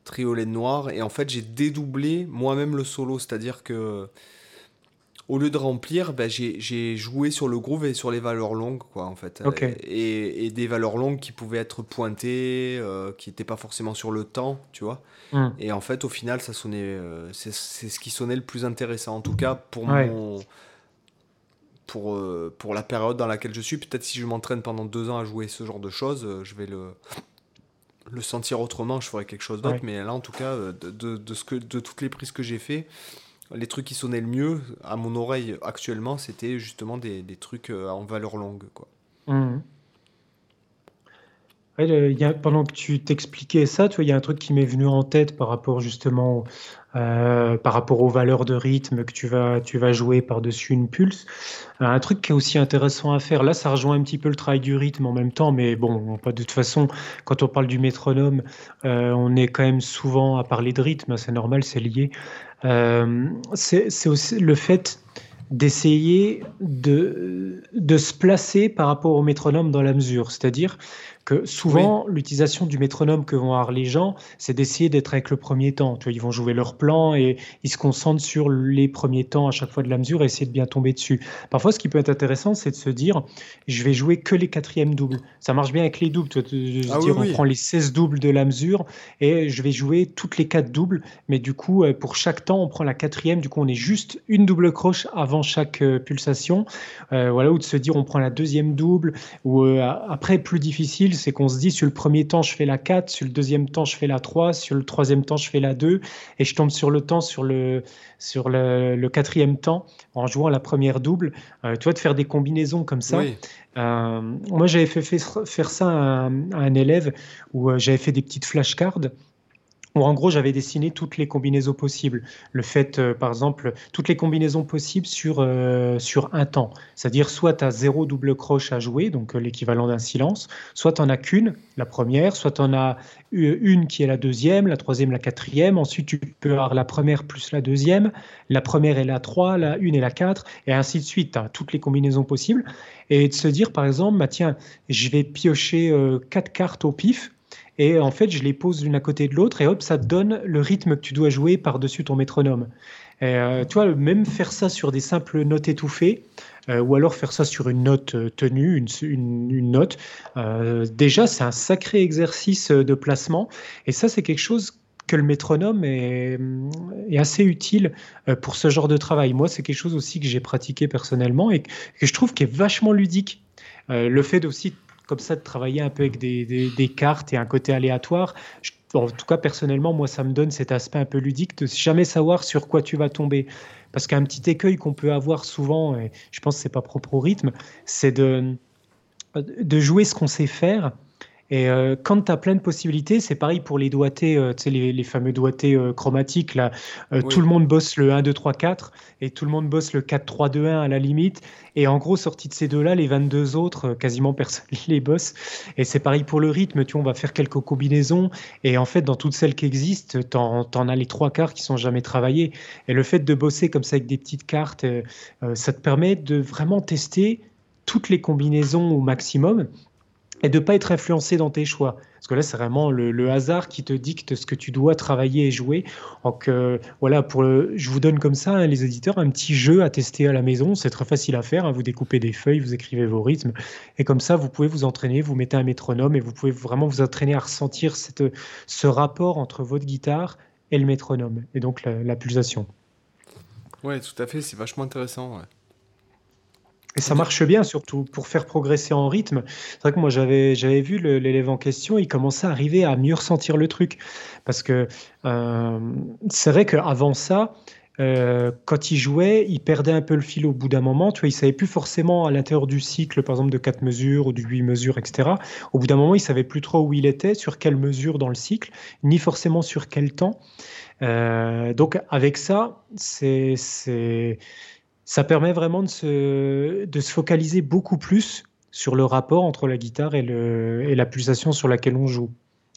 Speaker 1: triolet noir. Et en fait, j'ai dédoublé moi-même le solo, c'est-à-dire que au lieu de remplir, ben, j'ai joué sur le groove et sur les valeurs longues, quoi, en fait. Et, et, des valeurs longues qui pouvaient être pointées, euh, qui n'étaient pas forcément sur le temps, tu vois. Hmm. Et en fait, au final, ça sonnait, euh, c'est ce qui sonnait le plus intéressant, en tout cas pour mon, pour euh, pour la période dans laquelle je suis. Peut-être si je m'entraîne pendant deux ans à jouer ce genre de choses, je vais le le sentir autrement. Je ferai quelque chose d'autre, mais là, en tout cas, de, de, de, ce que de toutes les prises que j'ai fait les trucs qui sonnaient le mieux à mon oreille actuellement, c'était justement des, des, trucs euh, en valeur longue. Quoi.
Speaker 2: A, pendant que tu t'expliquais ça, il y a un truc qui m'est venu en tête par rapport justement euh, par rapport aux valeurs de rythme que tu vas, tu vas jouer par-dessus une pulse. Euh, un truc qui est aussi intéressant à faire, là ça rejoint un petit peu le travail du rythme en même temps, mais bon, pas de toute façon, quand on parle du métronome, on est quand même souvent à parler de rythme, c'est normal, c'est lié. Euh, c'est aussi le fait d'essayer de, de se placer par rapport au métronome dans la mesure. C'est-à-dire que souvent, l'utilisation du métronome que vont avoir les gens, c'est d'essayer d'être avec le premier temps. Tu vois, ils vont jouer leur plan et ils se concentrent sur les premiers temps à chaque fois de la mesure et essayer de bien tomber dessus. Parfois, ce qui peut être intéressant, c'est de se dire, je vais jouer que les quatrièmes doubles. Ça marche bien avec les doubles. Tu vois, ah dire, on prend les 16 doubles de la mesure et je vais jouer toutes les quatre doubles. Mais du coup, euh, pour chaque temps, on prend la quatrième. Du coup, on est juste une double croche avant chaque euh, pulsation. Euh, voilà, ou de se dire, on prend la deuxième double. Ou après, plus difficile, c'est qu'on se dit sur le premier temps, je fais la 4, sur le deuxième temps, je fais la 3, sur le troisième temps, je fais la 2, et je tombe sur le temps sur le, sur le, quatrième temps en jouant la première double. Euh, tu vois, de faire des combinaisons comme ça. Euh, moi, j'avais fait, faire ça à, un élève où euh, j'avais fait des petites flashcards où en gros j'avais dessiné toutes les combinaisons possibles. Le fait, euh, par exemple, toutes les combinaisons possibles sur, euh, sur un temps. C'est-à-dire soit tu as zéro double croche à jouer, donc euh, l'équivalent d'un silence, soit tu n'en as qu'une, la première, soit tu en as une qui est la deuxième, la troisième, la quatrième. Ensuite, tu peux avoir la première plus la deuxième, la première et la trois, la une et la quatre, et ainsi de suite. Tu as toutes les combinaisons possibles. Et de se dire, par exemple, bah, tiens, je vais piocher quatre cartes au pif et en fait, je les pose l'une à côté de l'autre et hop, ça te donne le rythme que tu dois jouer par-dessus ton métronome. Et, euh, tu vois, même faire ça sur des simples notes étouffées, euh, ou alors faire ça sur une note euh, tenue, une, une, note, déjà, c'est un sacré exercice de placement. Et ça, c'est quelque chose que le métronome est, est, assez utile pour ce genre de travail. Moi, c'est quelque chose aussi que j'ai pratiqué personnellement et que je trouve qui est vachement ludique. le fait aussi comme ça de travailler un peu avec des, des, cartes et un côté aléatoire. en tout cas, personnellement, moi, ça me donne cet aspect un peu ludique de jamais savoir sur quoi tu vas tomber. Parce qu'un petit écueil qu'on peut avoir souvent, et je pense que c'est pas propre au rythme, c'est de, de jouer ce qu'on sait faire et euh, quand tu as plein de possibilités, c'est pareil pour les doigtés, euh, tu sais, les, les, fameux doigtés euh, chromatiques. Là, Tout le monde bosse le 1, 2, 3, 4 et tout le monde bosse le 4, 3, 2, 1 à la limite. Et en gros, sorti de ces deux-là, les 22 autres, quasiment personne les bosse. Et c'est pareil pour le rythme. Tu vois, on va faire quelques combinaisons. Et en fait, dans toutes celles qui existent, tu en, as les trois quarts qui sont jamais travaillés. Et le fait de bosser comme ça avec des petites cartes, ça te permet de vraiment tester toutes les combinaisons au maximum et de pas être influencé dans tes choix. Parce que là, c'est vraiment le, hasard qui te dicte ce que tu dois travailler et jouer. Donc euh, voilà, pour je vous donne comme ça, hein, les éditeurs, un petit jeu à tester à la maison. C'est très facile à faire. Hein. Vous découpez des feuilles, vous écrivez vos rythmes, et comme ça, vous pouvez vous entraîner. Vous mettez un métronome et vous pouvez vraiment vous entraîner à ressentir ce rapport entre votre guitare et le métronome, et donc la, pulsation.
Speaker 1: Ouais, tout à fait. C'est vachement intéressant.
Speaker 2: Et ça marche bien, surtout pour faire progresser en rythme. C'est vrai que moi, j'avais, j'avais vu l'élève en question, il commençait à arriver à mieux ressentir le truc. Parce que euh, c'est vrai qu'avant ça, euh, quand il jouait, il perdait un peu le fil au bout d'un moment. Tu vois, il savait plus forcément à l'intérieur du cycle, par exemple de 4 mesures ou de 8 mesures, etc. Au bout d'un moment, il savait plus trop où il était, sur quelle mesure dans le cycle, ni forcément sur quel temps. Euh, donc avec ça, c'est, c'est ça permet vraiment de se, de se focaliser beaucoup plus sur le rapport entre la guitare et, le, et la pulsation sur laquelle on joue.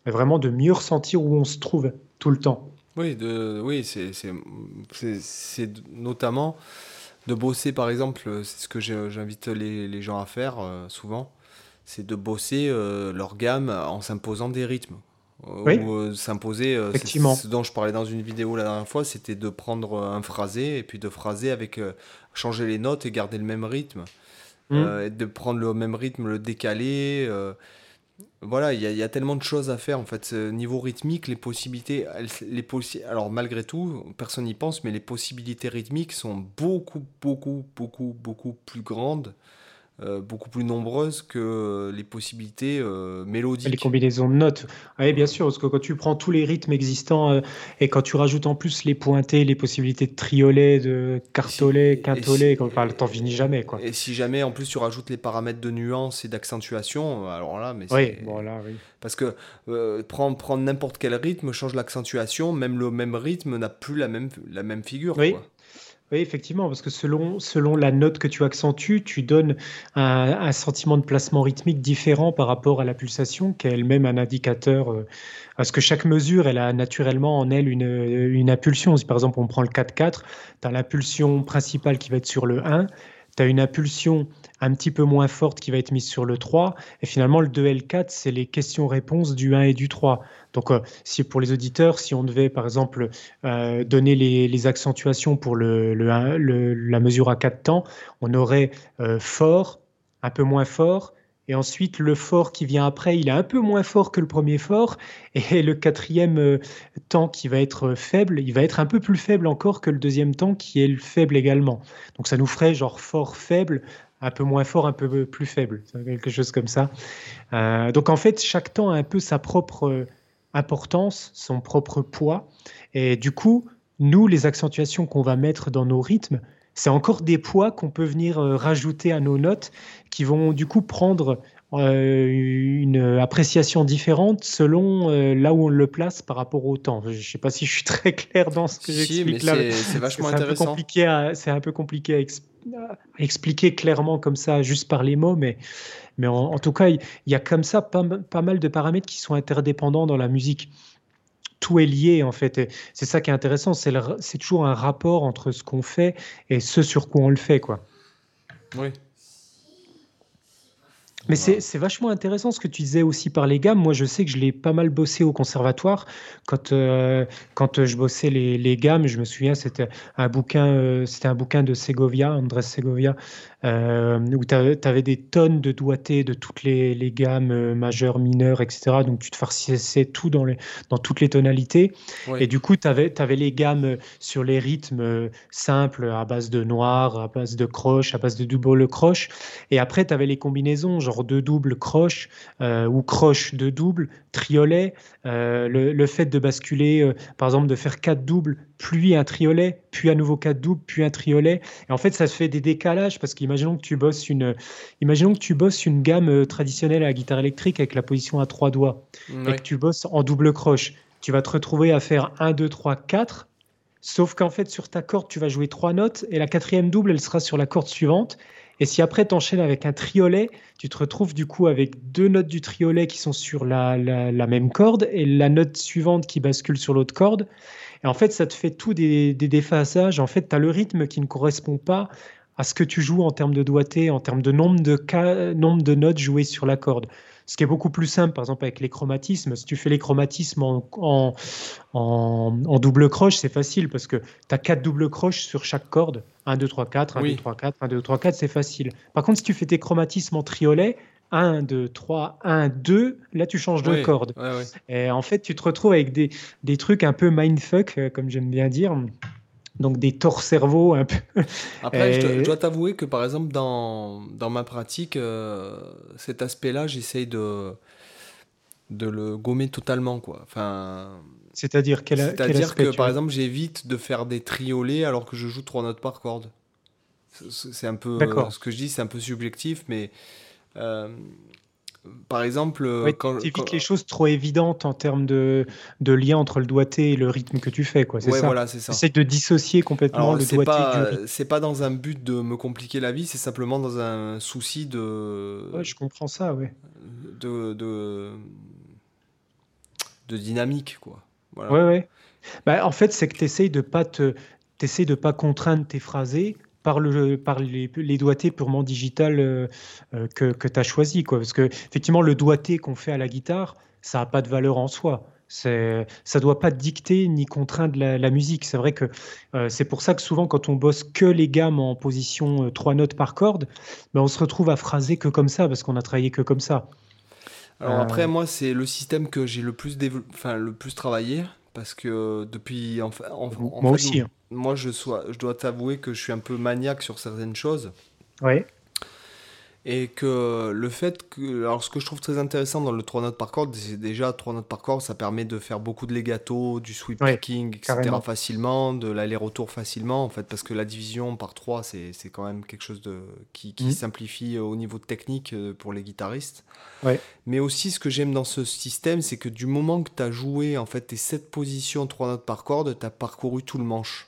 Speaker 2: Et vraiment de mieux ressentir où on se trouve tout le temps.
Speaker 1: Oui, de, oui c'est notamment de bosser, par exemple, c'est ce que j'invite les, les, gens à faire euh, souvent, c'est de bosser euh, leur gamme en s'imposant des rythmes. Oui. Ou euh, s'imposer. Euh, Effectivement. Ce dont je parlais dans une vidéo la dernière fois, c'était de prendre un phrasé et puis de phraser avec euh, changer les notes et garder le même rythme. Mmh. de prendre le même rythme, le décaler. voilà, il y, y, a tellement de choses à faire en fait. Niveau rythmique, les possibilités, les possi alors malgré tout, personne n'y pense, mais les possibilités rythmiques sont beaucoup, beaucoup, beaucoup, beaucoup plus grandes euh, beaucoup plus nombreuses que les possibilités euh, mélodiques.
Speaker 2: Les combinaisons de notes. Oui, bien sûr, parce que quand tu prends tous les rythmes existants euh, et quand tu rajoutes en plus les pointés, les possibilités de triolet, de cartolet, quintolet, si, enfin, t'en finis jamais. Quoi.
Speaker 1: Et si jamais en plus tu rajoutes les paramètres de nuance et d'accentuation, alors là, mais
Speaker 2: oui, bon, là, oui.
Speaker 1: Parce que prendre, prendre n'importe quel rythme, change l'accentuation, même le même rythme n'a plus la même, la même figure.
Speaker 2: Oui. Oui, effectivement, parce que selon, la note que tu accentues, tu donnes un, sentiment de placement rythmique différent par rapport à la pulsation, qui est elle-même un indicateur. Euh, parce que chaque mesure, elle a naturellement en elle une, une impulsion. Si par exemple on prend le 4-4, tu as l'impulsion principale qui va être sur le 1, tu as une impulsion un petit peu moins forte qui va être mise sur le 3. Et finalement, le 2L4, c'est les questions-réponses du 1 et du 3. Donc, euh, si pour les auditeurs, si on devait, par exemple, euh, donner les, accentuations pour le, la mesure à 4 temps, on aurait euh, fort, un peu moins fort, et ensuite, le fort qui vient après, il est un peu moins fort que le premier fort. Et le quatrième temps qui va être faible, il va être un peu plus faible encore que le deuxième temps qui est faible également. Donc ça nous ferait genre fort faible un peu moins fort, un peu plus faible, quelque chose comme ça. Euh, donc en fait, chaque temps a un peu sa propre euh, importance, son propre poids. Et du coup, nous, les accentuations qu'on va mettre dans nos rythmes, c'est encore des poids qu'on peut venir euh, rajouter à nos notes qui vont du coup prendre une appréciation différente selon là où on le place par rapport au temps. Je ne sais pas si je suis très clair dans ce que j'explique là.
Speaker 1: C'est vachement intéressant.
Speaker 2: C'est un peu compliqué à expliquer expliquer clairement comme ça, juste par les mots, mais, mais en, tout cas, il y, a comme ça pas, pas, mal de paramètres qui sont interdépendants dans la musique. Tout est lié en fait. C'est ça qui est intéressant, c'est toujours un rapport entre ce qu'on fait et ce sur quoi on le fait. Quoi.
Speaker 1: Oui,
Speaker 2: mais c'est vachement intéressant ce que tu disais aussi par les gammes. Moi, je sais que je l'ai pas mal bossé au conservatoire. Quand, euh, quand je bossais les, les, gammes, je me souviens, c'était un bouquin, euh, c'était un bouquin de Segovia, Andrés Segovia, euh, où tu avais des tonnes de doigtés de toutes les, les, gammes majeures, mineures, etc. Donc, tu te farcissais tout dans, les, dans toutes les tonalités. Et du coup, tu avais, avais, les gammes sur les rythmes simples à base de noir, à base de croche, à base de double croche. Et après, tu avais les combinaisons, genre de double croche euh, ou croche de double, triolet, euh, le, fait de basculer, euh, par exemple, de faire quatre doubles, puis un triolet, puis à nouveau quatre doubles, puis un triolet. Et en fait, ça se fait des décalages parce qu'imaginons que tu bosses une, imaginons que tu bosses une gamme traditionnelle à la guitare électrique avec la position à trois doigts et que tu bosses en double croche. Tu vas te retrouver à faire 1, 2, 3, 4. Sauf qu'en fait, sur ta corde, tu vas jouer trois notes et la quatrième double, elle sera sur la corde suivante. Et si après tu enchaînes avec un triolet, tu te retrouves du coup avec deux notes du triolet qui sont sur la, même corde et la note suivante qui bascule sur l'autre corde. Et en fait, ça te fait tout des, des déphasages. En fait, tu as le rythme qui ne correspond pas à ce que tu joues en termes de doigté, en termes de nombre de, nombre de notes jouées sur la corde. Ce qui est beaucoup plus simple, par exemple, avec les chromatismes. Si tu fais les chromatismes en, en, double croche, c'est facile parce que tu as quatre doubles croches sur chaque corde. 1, 2, 3, 4, 1, 2, 3, 4, 1, 2, 3, 4, c'est facile. Par contre, si tu fais tes chromatismes en triolet, 1, 2, 3, 1, 2, là tu changes de corde. Et en fait, tu te retrouves avec des, des trucs un peu mindfuck, euh, comme j'aime bien dire. Donc des torts cerveaux un peu.
Speaker 1: Après, je, dois t'avouer que par exemple, dans, dans ma pratique, euh, cet aspect-là, j'essaye de, de le gommer totalement. Quoi. Enfin,
Speaker 2: C'est-à-dire quel,
Speaker 1: C'est-à-dire que par exemple, j'évite de faire des triolets alors que je joue trois notes par corde. C'est un peu. ce que je dis, c'est un peu subjectif, mais euh, par exemple,
Speaker 2: euh, quand tu évites les choses trop évidentes en termes de, de lien entre le doigté et le rythme que tu fais, quoi. C'est ça.
Speaker 1: Voilà, c'est ça.
Speaker 2: Essaye de dissocier complètement le doigté
Speaker 1: pas, C'est pas dans un but de me compliquer la vie, c'est simplement dans un souci de.
Speaker 2: Ouais, je comprends ça, ouais.
Speaker 1: De, de, de dynamique, quoi.
Speaker 2: Voilà. Ouais, ouais. Bah, en fait, c'est que tu essayes de pas te, de pas contraindre tes phrasés par, le, par les, les doigtés purement digital euh, euh, que, que tu as choisi. Quoi. Parce que, effectivement, le doigté qu'on fait à la guitare, ça n'a pas de valeur en soi. Ça doit pas dicter ni contraindre la, musique. C'est vrai que euh, c'est pour ça que souvent, quand on bosse que les gammes en position trois notes par corde, ben on se retrouve à phraser que comme ça parce qu'on a travaillé que comme ça.
Speaker 1: Alors après, moi, c'est le système que j'ai le plus enfin le plus travaillé parce que depuis en,
Speaker 2: moi aussi. Hein
Speaker 1: moi, je, sois, je dois t'avouer que je suis un peu maniaque sur certaines choses.
Speaker 2: Oui.
Speaker 1: Et que le fait que. Alors, ce que je trouve très intéressant dans le 3 notes par corde, c'est déjà 3 notes par corde, ça permet de faire beaucoup de legato, du sweep picking, etc. facilement, de l'aller-retour facilement, en fait, parce que la division par 3, c'est quand même quelque chose de, qui, qui mhm. simplifie au niveau technique euh, pour les guitaristes.
Speaker 2: Ouais.
Speaker 1: Mais aussi, ce que j'aime dans ce système, c'est que du moment que tu as joué en fait, tes 7 positions 3 notes par corde, tu as parcouru tout le manche.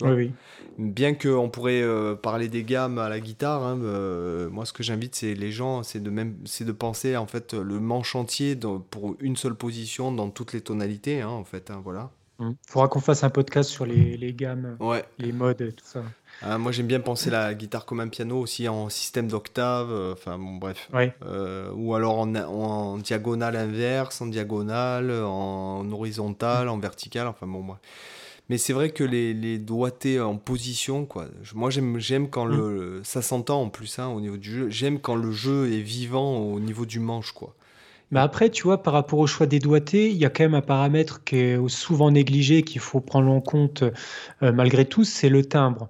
Speaker 2: Hmm. oui,
Speaker 1: Bien qu'on pourrait euh, parler des gammes à la guitare, hein, euh, moi ce que j'invite c'est les gens, c'est de même, c'est de penser en fait le manche entier pour une seule position dans toutes les tonalités, hein, en fait, hein, voilà.
Speaker 2: Il hmm. Faudra qu'on fasse un podcast sur les, les gammes,
Speaker 1: ouais.
Speaker 2: les modes, et tout ça.
Speaker 1: Ah, moi j'aime bien penser la guitare comme un piano aussi en système d'octave, euh, enfin bon bref. ou alors en, en, diagonale inverse, en diagonale, en horizontal, en vertical, enfin bon bref. Mais c'est vrai que les, les doigtés en position, quoi. Moi, j'aime quand le. Mm. Ça s'entend en plus hein, au niveau du jeu. J'aime quand le jeu est vivant au niveau du manche, quoi.
Speaker 2: Mais après, tu vois, par rapport au choix des doigtés, il y a quand même un paramètre qui est souvent négligé, qu'il faut prendre en compte euh, malgré tout, c'est le timbre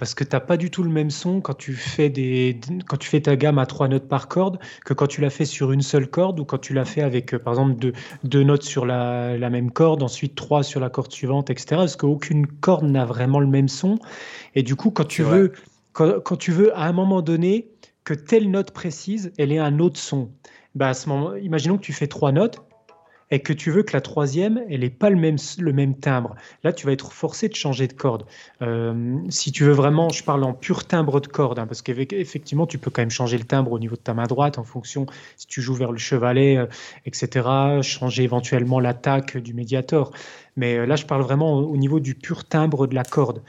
Speaker 2: parce que tu n'as pas du tout le même son quand tu fais des quand tu fais ta gamme à trois notes par corde que quand tu l'as fait sur une seule corde ou quand tu l'as fait avec euh, par exemple deux, deux notes sur la, la, même corde, ensuite trois sur la corde suivante, etc. Parce qu'aucune corde n'a vraiment le même son. Et du coup, quand tu veux quand, quand, tu veux à un moment donné que telle note précise, elle ait un autre son. Bah à ce moment, imaginons que tu fais trois notes, et que tu veux que la troisième, elle n'ait pas le même, le même timbre. Là, tu vas être forcé de changer de corde. Euh, si tu veux vraiment, je parle en pur timbre de corde, hein, parce qu'effectivement, tu peux quand même changer le timbre au niveau de ta main droite en fonction si tu joues vers le chevalet, euh, etc. Changer éventuellement l'attaque du médiator. Mais euh, là, je parle vraiment au, niveau du pur timbre de la corde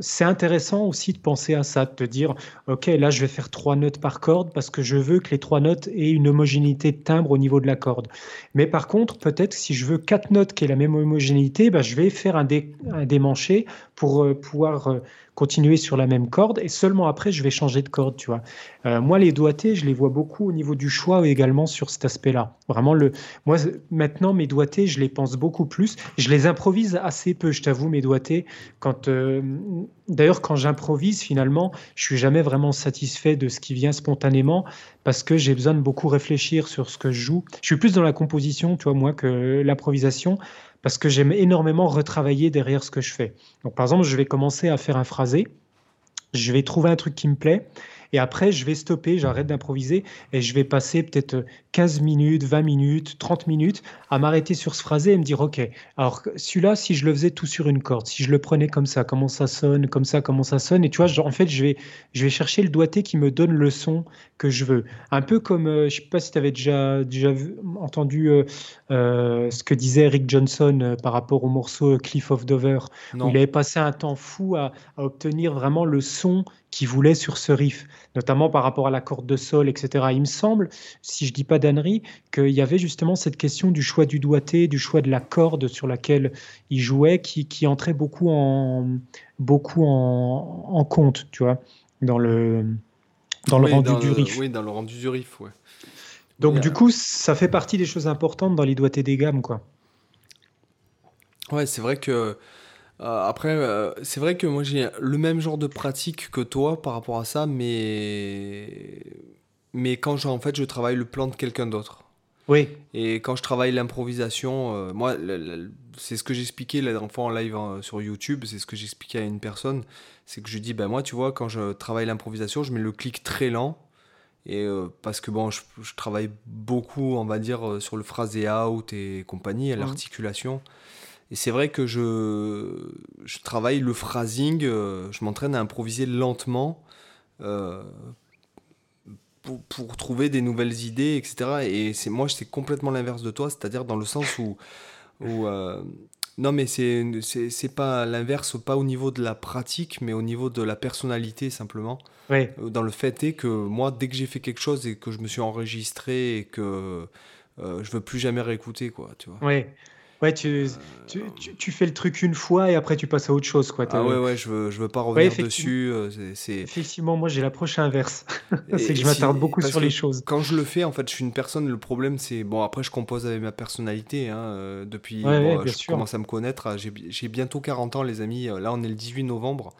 Speaker 2: c'est intéressant aussi de penser à ça, de te dire, OK, là, je vais faire trois notes par corde parce que je veux que les trois notes aient une homogénéité de timbre au niveau de la corde. Mais par contre, peut-être si je veux quatre notes qui aient la même homogénéité, bah, je vais faire un, dé, un démanché pour euh, pouvoir euh, continuer sur la même corde et seulement après je vais changer de corde, tu vois. Euh, moi les doigtés, je les vois beaucoup au niveau du choix également sur cet aspect-là. Vraiment le moi maintenant mes doigtés, je les pense beaucoup plus, je les improvise assez peu, je t'avoue mes doigtés quand d'ailleurs quand j'improvise finalement, je suis jamais vraiment satisfait de ce qui vient spontanément parce que j'ai besoin de beaucoup réfléchir sur ce que je joue. Je suis plus dans la composition, tu vois moi que l'improvisation parce que j'aime énormément retravailler derrière ce que je fais. Donc par exemple, je vais commencer à faire un phrasé, je vais trouver un truc qui me plaît, et après, je vais stopper, j'arrête d'improviser et je vais passer peut-être 15 minutes, 20 minutes, 30 minutes à m'arrêter sur ce phrasé et me dire, OK, alors celui-là, si je le faisais tout sur une corde, si je le prenais comme ça, comment ça sonne, comme ça, comment ça sonne. Et tu vois, en fait, je vais, je vais chercher le doigté qui me donne le son que je veux. Un peu comme, euh, je sais pas si tu avais déjà, déjà entendu euh, euh, ce que disait Rick Johnson par rapport au morceau Cliff of Dover, où il avait passé un temps fou à, à obtenir vraiment le son qu'il voulait sur ce riff. notamment par rapport à la corde de sol, etc. Il me semble, si je dis pas d'annerie, qu'il y avait justement cette question du choix du doigté, du choix de la corde sur laquelle il jouait, qui, qui entrait beaucoup en, beaucoup en, en compte, tu vois, dans le, dans le rendu du riff.
Speaker 1: Oui, dans le rendu du riff, ouais.
Speaker 2: Donc, du coup, ça fait partie des choses importantes dans les doigtés des gammes, quoi.
Speaker 1: Ouais, c'est vrai que. Euh, après, euh, c'est vrai que moi j'ai le même genre de pratique que toi par rapport à ça, mais. Mais quand je, en fait, je travaille le plan de quelqu'un d'autre.
Speaker 2: Oui.
Speaker 1: Et quand je travaille l'improvisation, euh, moi, c'est ce que j'expliquais la dernière fois en live sur YouTube, c'est ce que j'expliquais à une personne, c'est que je dis, ben moi, tu vois, quand je travaille l'improvisation, je mets le clic très lent, et parce que bon, je, travaille beaucoup, on va dire, sur le phrasé out et compagnie, à l'articulation. Et c'est vrai que je, je travaille le phrasing, euh, je m'entraîne à improviser lentement euh, pour, pour, trouver des nouvelles idées, etc. Et c'est moi, c'est complètement l'inverse de toi, c'est-à-dire dans le sens où. où euh, non, mais c'est, c'est, pas l'inverse, pas au niveau de la pratique, mais au niveau de la personnalité simplement.
Speaker 2: Oui.
Speaker 1: Dans le fait est que moi, dès que j'ai fait quelque chose et que je me suis enregistré et que je veux plus jamais réécouter, quoi, tu vois.
Speaker 2: Oui. Ouais, tu, tu, tu, fais le truc une fois et après tu passes à autre chose. Quoi.
Speaker 1: Ah ouais, ouais, je veux, je veux pas revenir dessus. Euh, c'est,
Speaker 2: Effectivement, moi j'ai l'approche inverse. c'est que je m'attarde beaucoup sur les choses.
Speaker 1: Quand je le fais, en fait, je suis une personne. Le problème, c'est. Bon, après, je compose avec ma personnalité. Hein, euh, depuis. bon, je commence à me connaître. Ah, j'ai, j'ai bientôt 40 ans, les amis. Euh, là, on est le 18 novembre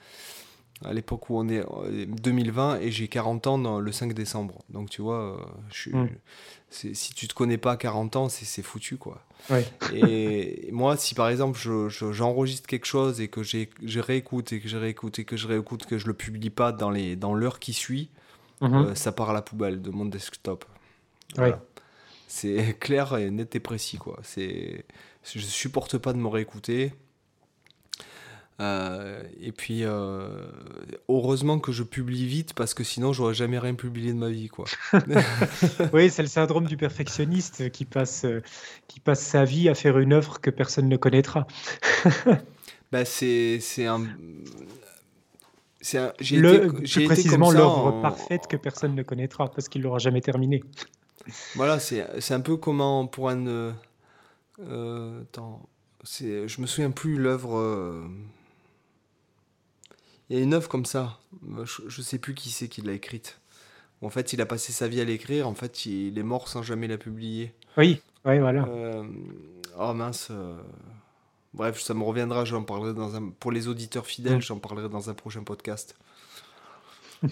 Speaker 1: à l'époque où on est 2020 et j'ai 40 ans dans, le 5 décembre. Donc tu vois, je suis, hmm si tu te connais pas à 40 ans, c'est foutu, quoi. Et moi, si par exemple, j'enregistre quelque chose et que je réécoute et que je réécoute et que je réécoute, que je le publie pas dans l'heure dans qui suit, mhm. euh, ça part à la poubelle de mon desktop. C'est clair et net et précis, quoi. Je supporte pas de me réécouter. Euh, et puis, euh, heureusement que je publie vite parce que sinon, j'aurais jamais rien publié de ma vie, quoi.
Speaker 2: oui, c'est le syndrome du perfectionniste qui passe, euh, qui passe sa vie à faire une œuvre que personne ne connaîtra.
Speaker 1: bah, c'est, un.
Speaker 2: j'ai le, été, précisément l'œuvre parfaite que personne ne connaîtra parce qu'il l'aura jamais terminée.
Speaker 1: Voilà, c'est, un peu comment pour un. attends, c'est, je me souviens plus l'œuvre. Il y a une œuvre comme ça, je, ne sais plus qui c'est qui l'a écrite. En fait, il a passé sa vie à l'écrire, en fait, il est mort sans jamais la publier.
Speaker 2: Oui, oui, voilà. Euh,
Speaker 1: oh mince. Euh, bref, ça me reviendra, j'en parlerai dans un... Pour les auditeurs fidèles, mm. j'en parlerai dans un prochain podcast.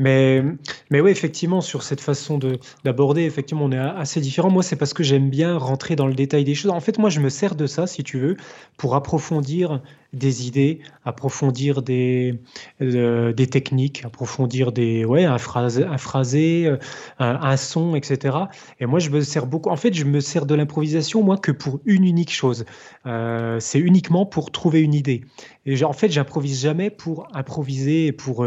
Speaker 2: Mais, mais oui, effectivement, sur cette façon d'aborder, effectivement, on est assez différents. Moi, c'est parce que j'aime bien rentrer dans le détail des choses. En fait, moi, je me sers de ça, si tu veux, pour approfondir des idées, approfondir des, euh, des techniques, approfondir des, ouais, un, phrase, un phrasé, euh, un, son, etc. Et moi, je me sers beaucoup. En fait, je me sers de l'improvisation, moi, que pour une unique chose. Euh, c'est uniquement pour trouver une idée. Et en fait, j'improvise jamais pour improviser, pour,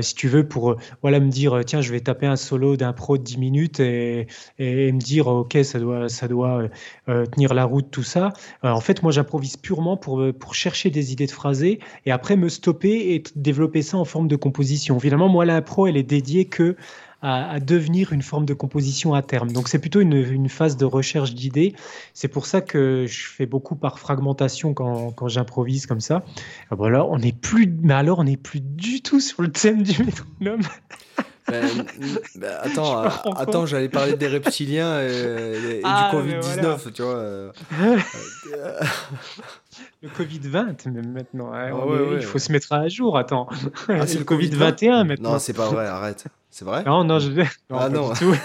Speaker 2: si tu veux, pour voilà, me dire, tiens, je vais taper un solo d'impro de 10 minutes et, me dire, ok, ça doit, ça doit tenir la route, tout ça. en fait, moi, j'improvise purement pour, pour chercher chercher des idées de phrasé et après me stopper et développer ça en forme de composition. Finalement, moi, l'impro, elle est dédiée que à, devenir une forme de composition à terme. Donc c'est plutôt une, phase de recherche d'idées. C'est pour ça que je fais beaucoup par fragmentation quand, quand j'improvise comme ça. Voilà, on n'est plus, mais alors on n'est plus du tout sur le thème du métronome.
Speaker 1: Ben, ben, attends, attends, j'allais parler des reptiliens et, du ah, Covid-19, tu vois. Euh.
Speaker 2: le Covid-20 même maintenant. Hein, il faut se mettre à jour, attends. Ah, c'est le Covid-21 maintenant.
Speaker 1: Non, c'est pas vrai, arrête. C'est vrai?
Speaker 2: Non, non, je vais. ah non. Du tout.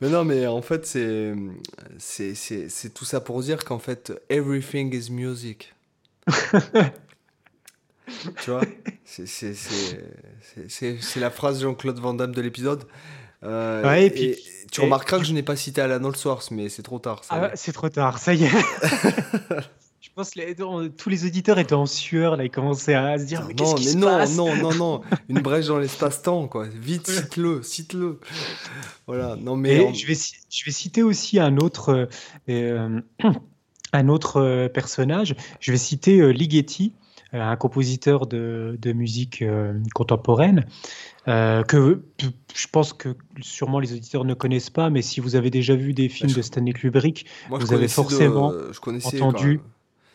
Speaker 1: mais non, mais en fait, c'est, c'est, c'est tout ça pour dire qu'en fait, everything is music. Tu vois C'est la phrase Jean-Claude Van Damme de l'épisode. Euh, et, puis, tu remarqueras que je n'ai pas cité Alan Allsworth, mais c'est trop tard.
Speaker 2: Ah, c'est trop tard, ça y est. je pense que tous les auditeurs étaient en sueur, là, ils commençaient à se dire
Speaker 1: mais qu'est-ce qui se non, passe Non, non, non, une brèche dans l'espace-temps, quoi. Vite, cite-le, cite-le. Voilà, non mais...
Speaker 2: je, vais, je vais citer aussi un autre, euh, un autre euh, personnage. Je vais citer Ligeti un compositeur de, de musique contemporaine. que je pense que sûrement les auditeurs ne connaissent pas, mais si vous avez déjà vu des films de Stanley Kubrick, vous avez forcément entendu.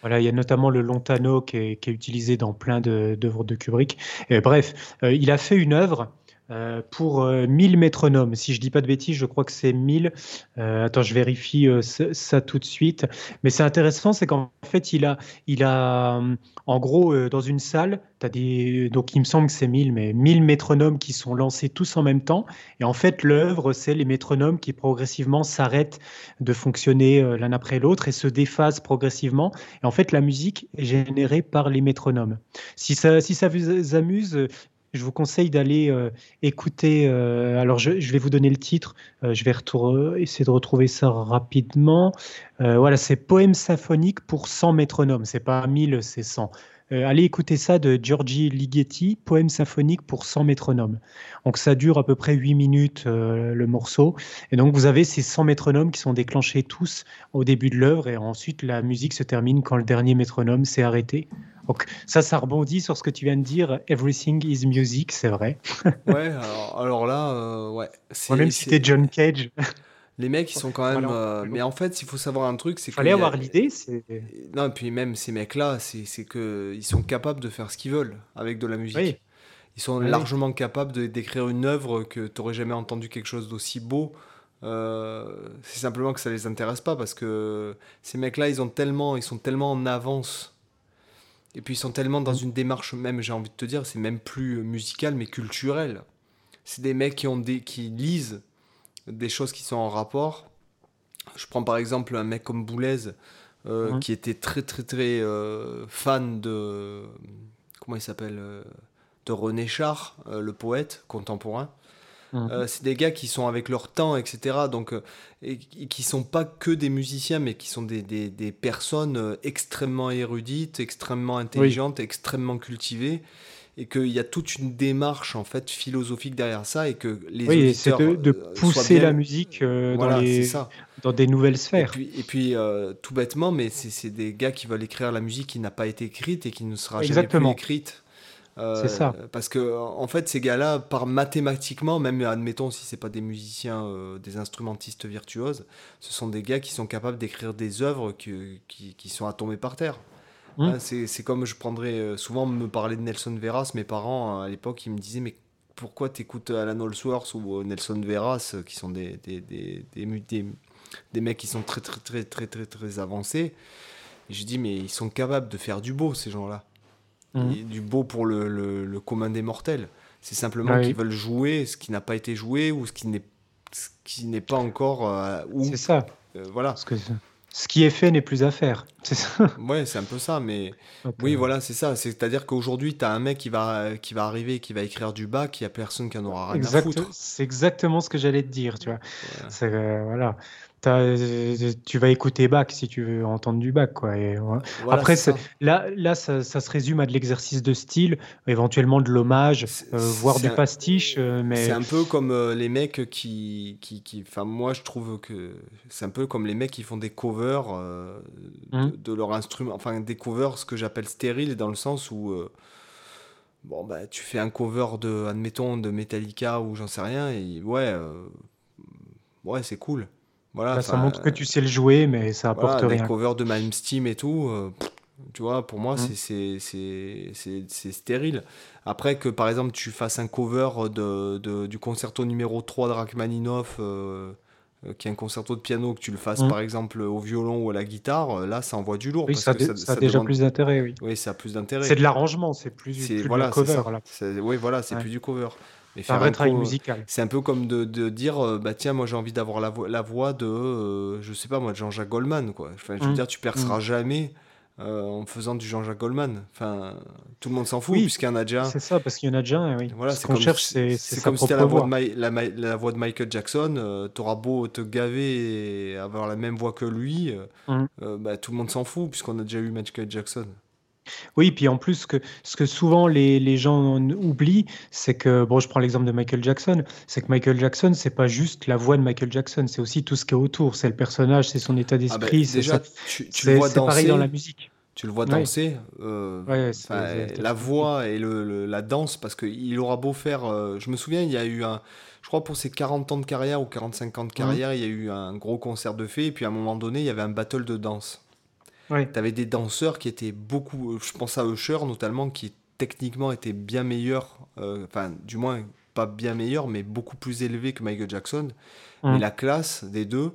Speaker 2: Voilà, il y a notamment le Lontano qui est, qui est utilisé dans plein d'œuvres de, Kubrick. bref, il a fait une œuvre euh, pour 1000 euh, métronomes. Si je dis pas de bêtises, je crois que c'est 1000. Euh, attends, je vérifie ça tout de suite. Mais c'est intéressant, c'est qu'en fait, il a, il a en gros, dans une salle, as des, donc il me semble que c'est 1000, mais 1000 métronomes qui sont lancés tous en même temps. Et en fait, l'œuvre, c'est les métronomes qui progressivement s'arrêtent de fonctionner l'un après l'autre et se déphasent progressivement. Et en fait, la musique est générée par les métronomes. Si ça, si ça vous amuse, je vous conseille d'aller euh, écouter. Euh, alors, je, vais vous donner le titre. Euh, je vais essayer de retrouver ça rapidement. voilà, c'est Poème symphonique pour 100 métronomes. C'est pas 1000, c'est 100. Allez écouter ça de Giorgi Ligeti, Poème symphonique pour 100 métronomes. Donc, ça dure à peu près 8 minutes le morceau. Et donc, vous avez ces 100 métronomes qui sont déclenchés tous au début de l'œuvre. Et ensuite, la musique se termine quand le dernier métronome s'est arrêté. Donc ça, ça rebondit sur ce que tu viens de dire. Everything is music, c'est vrai.
Speaker 1: ouais, alors, là, euh, ouais.
Speaker 2: On même cité John Cage.
Speaker 1: Les mecs, ils sont quand même. Euh, mais en fait, il faut savoir un truc, c'est
Speaker 2: fallait avoir l'idée.
Speaker 1: Non, et puis même ces mecs-là, c'est que ils sont capables de faire ce qu'ils veulent avec de la musique. Ils sont largement capables d'écrire une œuvre que tu n'aurais jamais entendu quelque chose d'aussi beau. Euh, c'est simplement que ça les intéresse pas parce que ces mecs-là, ils ont tellement, ils sont tellement en avance et puis ils sont tellement dans mm. une démarche, même j'ai envie de te dire, c'est même plus musical mais culturel. C'est des mecs qui, ont des, qui lisent des choses qui sont en rapport. Je prends par exemple un mec comme Boulez, euh, qui était très très très euh, fan de... Comment il s'appelle euh, De René Char, le poète contemporain. Euh, c'est des gars qui sont avec leur temps, etc. Donc, euh, et, qui sont pas que des musiciens, mais qui sont des, des, personnes euh, extrêmement érudites, extrêmement intelligentes, extrêmement cultivées. Et qu'il y a toute une démarche en fait philosophique derrière ça et que les
Speaker 2: oui, c'est de, pousser la musique dans, dans des nouvelles sphères.
Speaker 1: Et puis, tout bêtement, mais c'est des gars qui veulent écrire la musique qui n'a pas été écrite et qui ne sera jamais plus écrite
Speaker 2: c'est ça.
Speaker 1: Euh, parce que en fait, ces gars-là, par mathématiquement, même admettons si c'est pas des musiciens, euh, des instrumentistes virtuoses, ce sont des gars qui sont capables d'écrire des œuvres qui, qui, sont à tomber par terre. Mmh. Hein, c'est comme je prendrais euh, souvent me parler de Nelson Veras. Mes parents à l'époque, ils me disaient mais pourquoi t'écoutes Alan Allsworth ou Nelson Veras, qui sont des des, des, des, des, mecs qui sont très très très très très très avancés? Et je dis mais ils sont capables de faire du beau ces gens-là. Mhm. du beau pour le, le, commun des mortels. C'est simplement qu'ils veulent jouer ce qui n'a pas été joué ou ce qui n'est ce qui n'est pas encore
Speaker 2: euh, c'est ça
Speaker 1: euh, voilà
Speaker 2: que ce qui est fait n'est plus à faire. C'est ça.
Speaker 1: Ouais c'est un peu ça mais oui voilà c'est ça. C'est à dire qu'aujourd'hui tu as un mec qui va qui va arriver qui va écrire du bac il y a personne qui en aura rien à foutre.
Speaker 2: c'est exactement ce que j'allais te dire tu vois. C'est euh, voilà tu vas écouter Bach si tu veux entendre du Bach. Quoi. Après, là, là ça, ça, se résume à de l'exercice de style, éventuellement de l'hommage, euh, voire du pastiche. Euh, mais...
Speaker 1: C'est un peu comme euh, les mecs qui. qui, qui moi, je trouve que c'est un peu comme les mecs qui font des covers hum. de, leur instrument. Enfin, des covers, ce que j'appelle stériles, dans le sens où. bon, bah, tu fais un cover de, admettons, de Metallica ou j'en sais rien, et ouais, ouais, c'est cool.
Speaker 2: Voilà, ça montre que tu sais le jouer, mais ça apporte rien.
Speaker 1: Les covers de Malmsteen et tout, euh, tu vois, pour moi, mmh. c'est stérile. Après que, par exemple, tu fasses un cover de, de du concerto numéro 3 de Rachmaninoff, euh, euh, qui est un concerto de piano, que tu le fasses, mmh. par exemple, au violon ou à la guitare, là, ça envoie du lourd.
Speaker 2: Oui, ça, a déjà plus d'intérêt, oui.
Speaker 1: Oui, ça a plus d'intérêt.
Speaker 2: C'est de l'arrangement, c'est plus, plus voilà, cover. Là.
Speaker 1: Oui, voilà, c'est plus du cover.
Speaker 2: C'est un vrai travail musical.
Speaker 1: C'est un peu comme de, de dire, euh, bah tiens, moi j'ai envie d'avoir la, la, voix de, euh, je sais pas moi, de Jean-Jacques Goldman, quoi. Enfin, je veux mmh. dire, tu perceras mmh. jamais euh, en faisant du Jean-Jacques Goldman. Enfin, tout le monde s'en fout puisqu'il y en a déjà.
Speaker 2: C'est ça, parce qu'il y en a déjà oui.
Speaker 1: Voilà, c'est comme, cherche, c'est comme si tu la voix, de la, la, voix de Michael Jackson, tu auras beau te gaver et avoir la même voix que lui, mmh. bah, tout le monde s'en fout puisqu'on a déjà eu Michael Jackson.
Speaker 2: Oui, puis en plus, que, ce que souvent les, les gens oublient, c'est que, bon, je prends l'exemple de Michael Jackson, c'est que Michael Jackson, c'est pas juste la voix de Michael Jackson, c'est aussi tout ce qui est autour, c'est le personnage, c'est son état ah, d'esprit, bah, c'est
Speaker 1: tu, tu c'est pareil
Speaker 2: dans la musique.
Speaker 1: tu le vois danser. la voix et le, la danse, parce qu'il aura beau faire. je me souviens, il y a eu un. Je crois pour ses 40 ans de carrière ou 45 ans de carrière, il y a eu un gros concert de fées. Et puis à un moment donné, il y avait un battle de danse. Tu avais des danseurs qui étaient beaucoup. Je pense à Usher notamment, qui techniquement était bien meilleur. Enfin, du moins, pas bien meilleur, mais beaucoup plus élevé que Michael Jackson. Mais la classe des deux.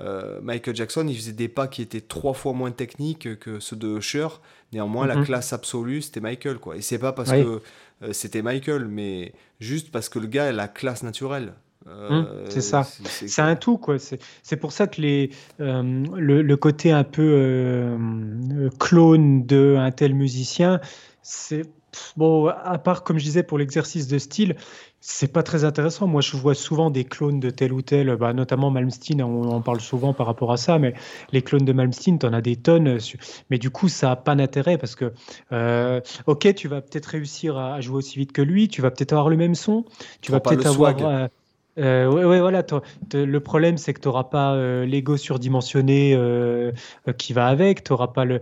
Speaker 1: Euh, Michael Jackson, il faisait des pas qui étaient trois fois moins techniques que ceux de Usher. Néanmoins, la mhm. classe absolue, c'était Michael. Quoi. Et c'est pas parce que euh, c'était Michael, mais juste parce que le gars a la classe naturelle.
Speaker 2: Euh, mhm, c'est ça. C'est un tout, quoi. C'est pour ça que les, le, le, côté un peu clone d'un tel musicien, c'est bon, à part, comme je disais, pour l'exercice de style, c'est pas très intéressant. Moi, je vois souvent des clones de tel ou tel, bah, notamment Malmsteen, on en parle souvent par rapport à ça, mais les clones de Malmsteen, tu en as des tonnes. Mais du coup, ça n'a pas d'intérêt parce que, euh, ok, tu vas peut-être réussir à jouer aussi vite que lui, tu vas peut-être avoir le même son, tu vas peut-être avoir. Euh, euh, ouais, voilà. Le problème, c'est que tu n'auras pas euh, l'ego surdimensionné euh, qui va avec. Tu n'auras pas, le,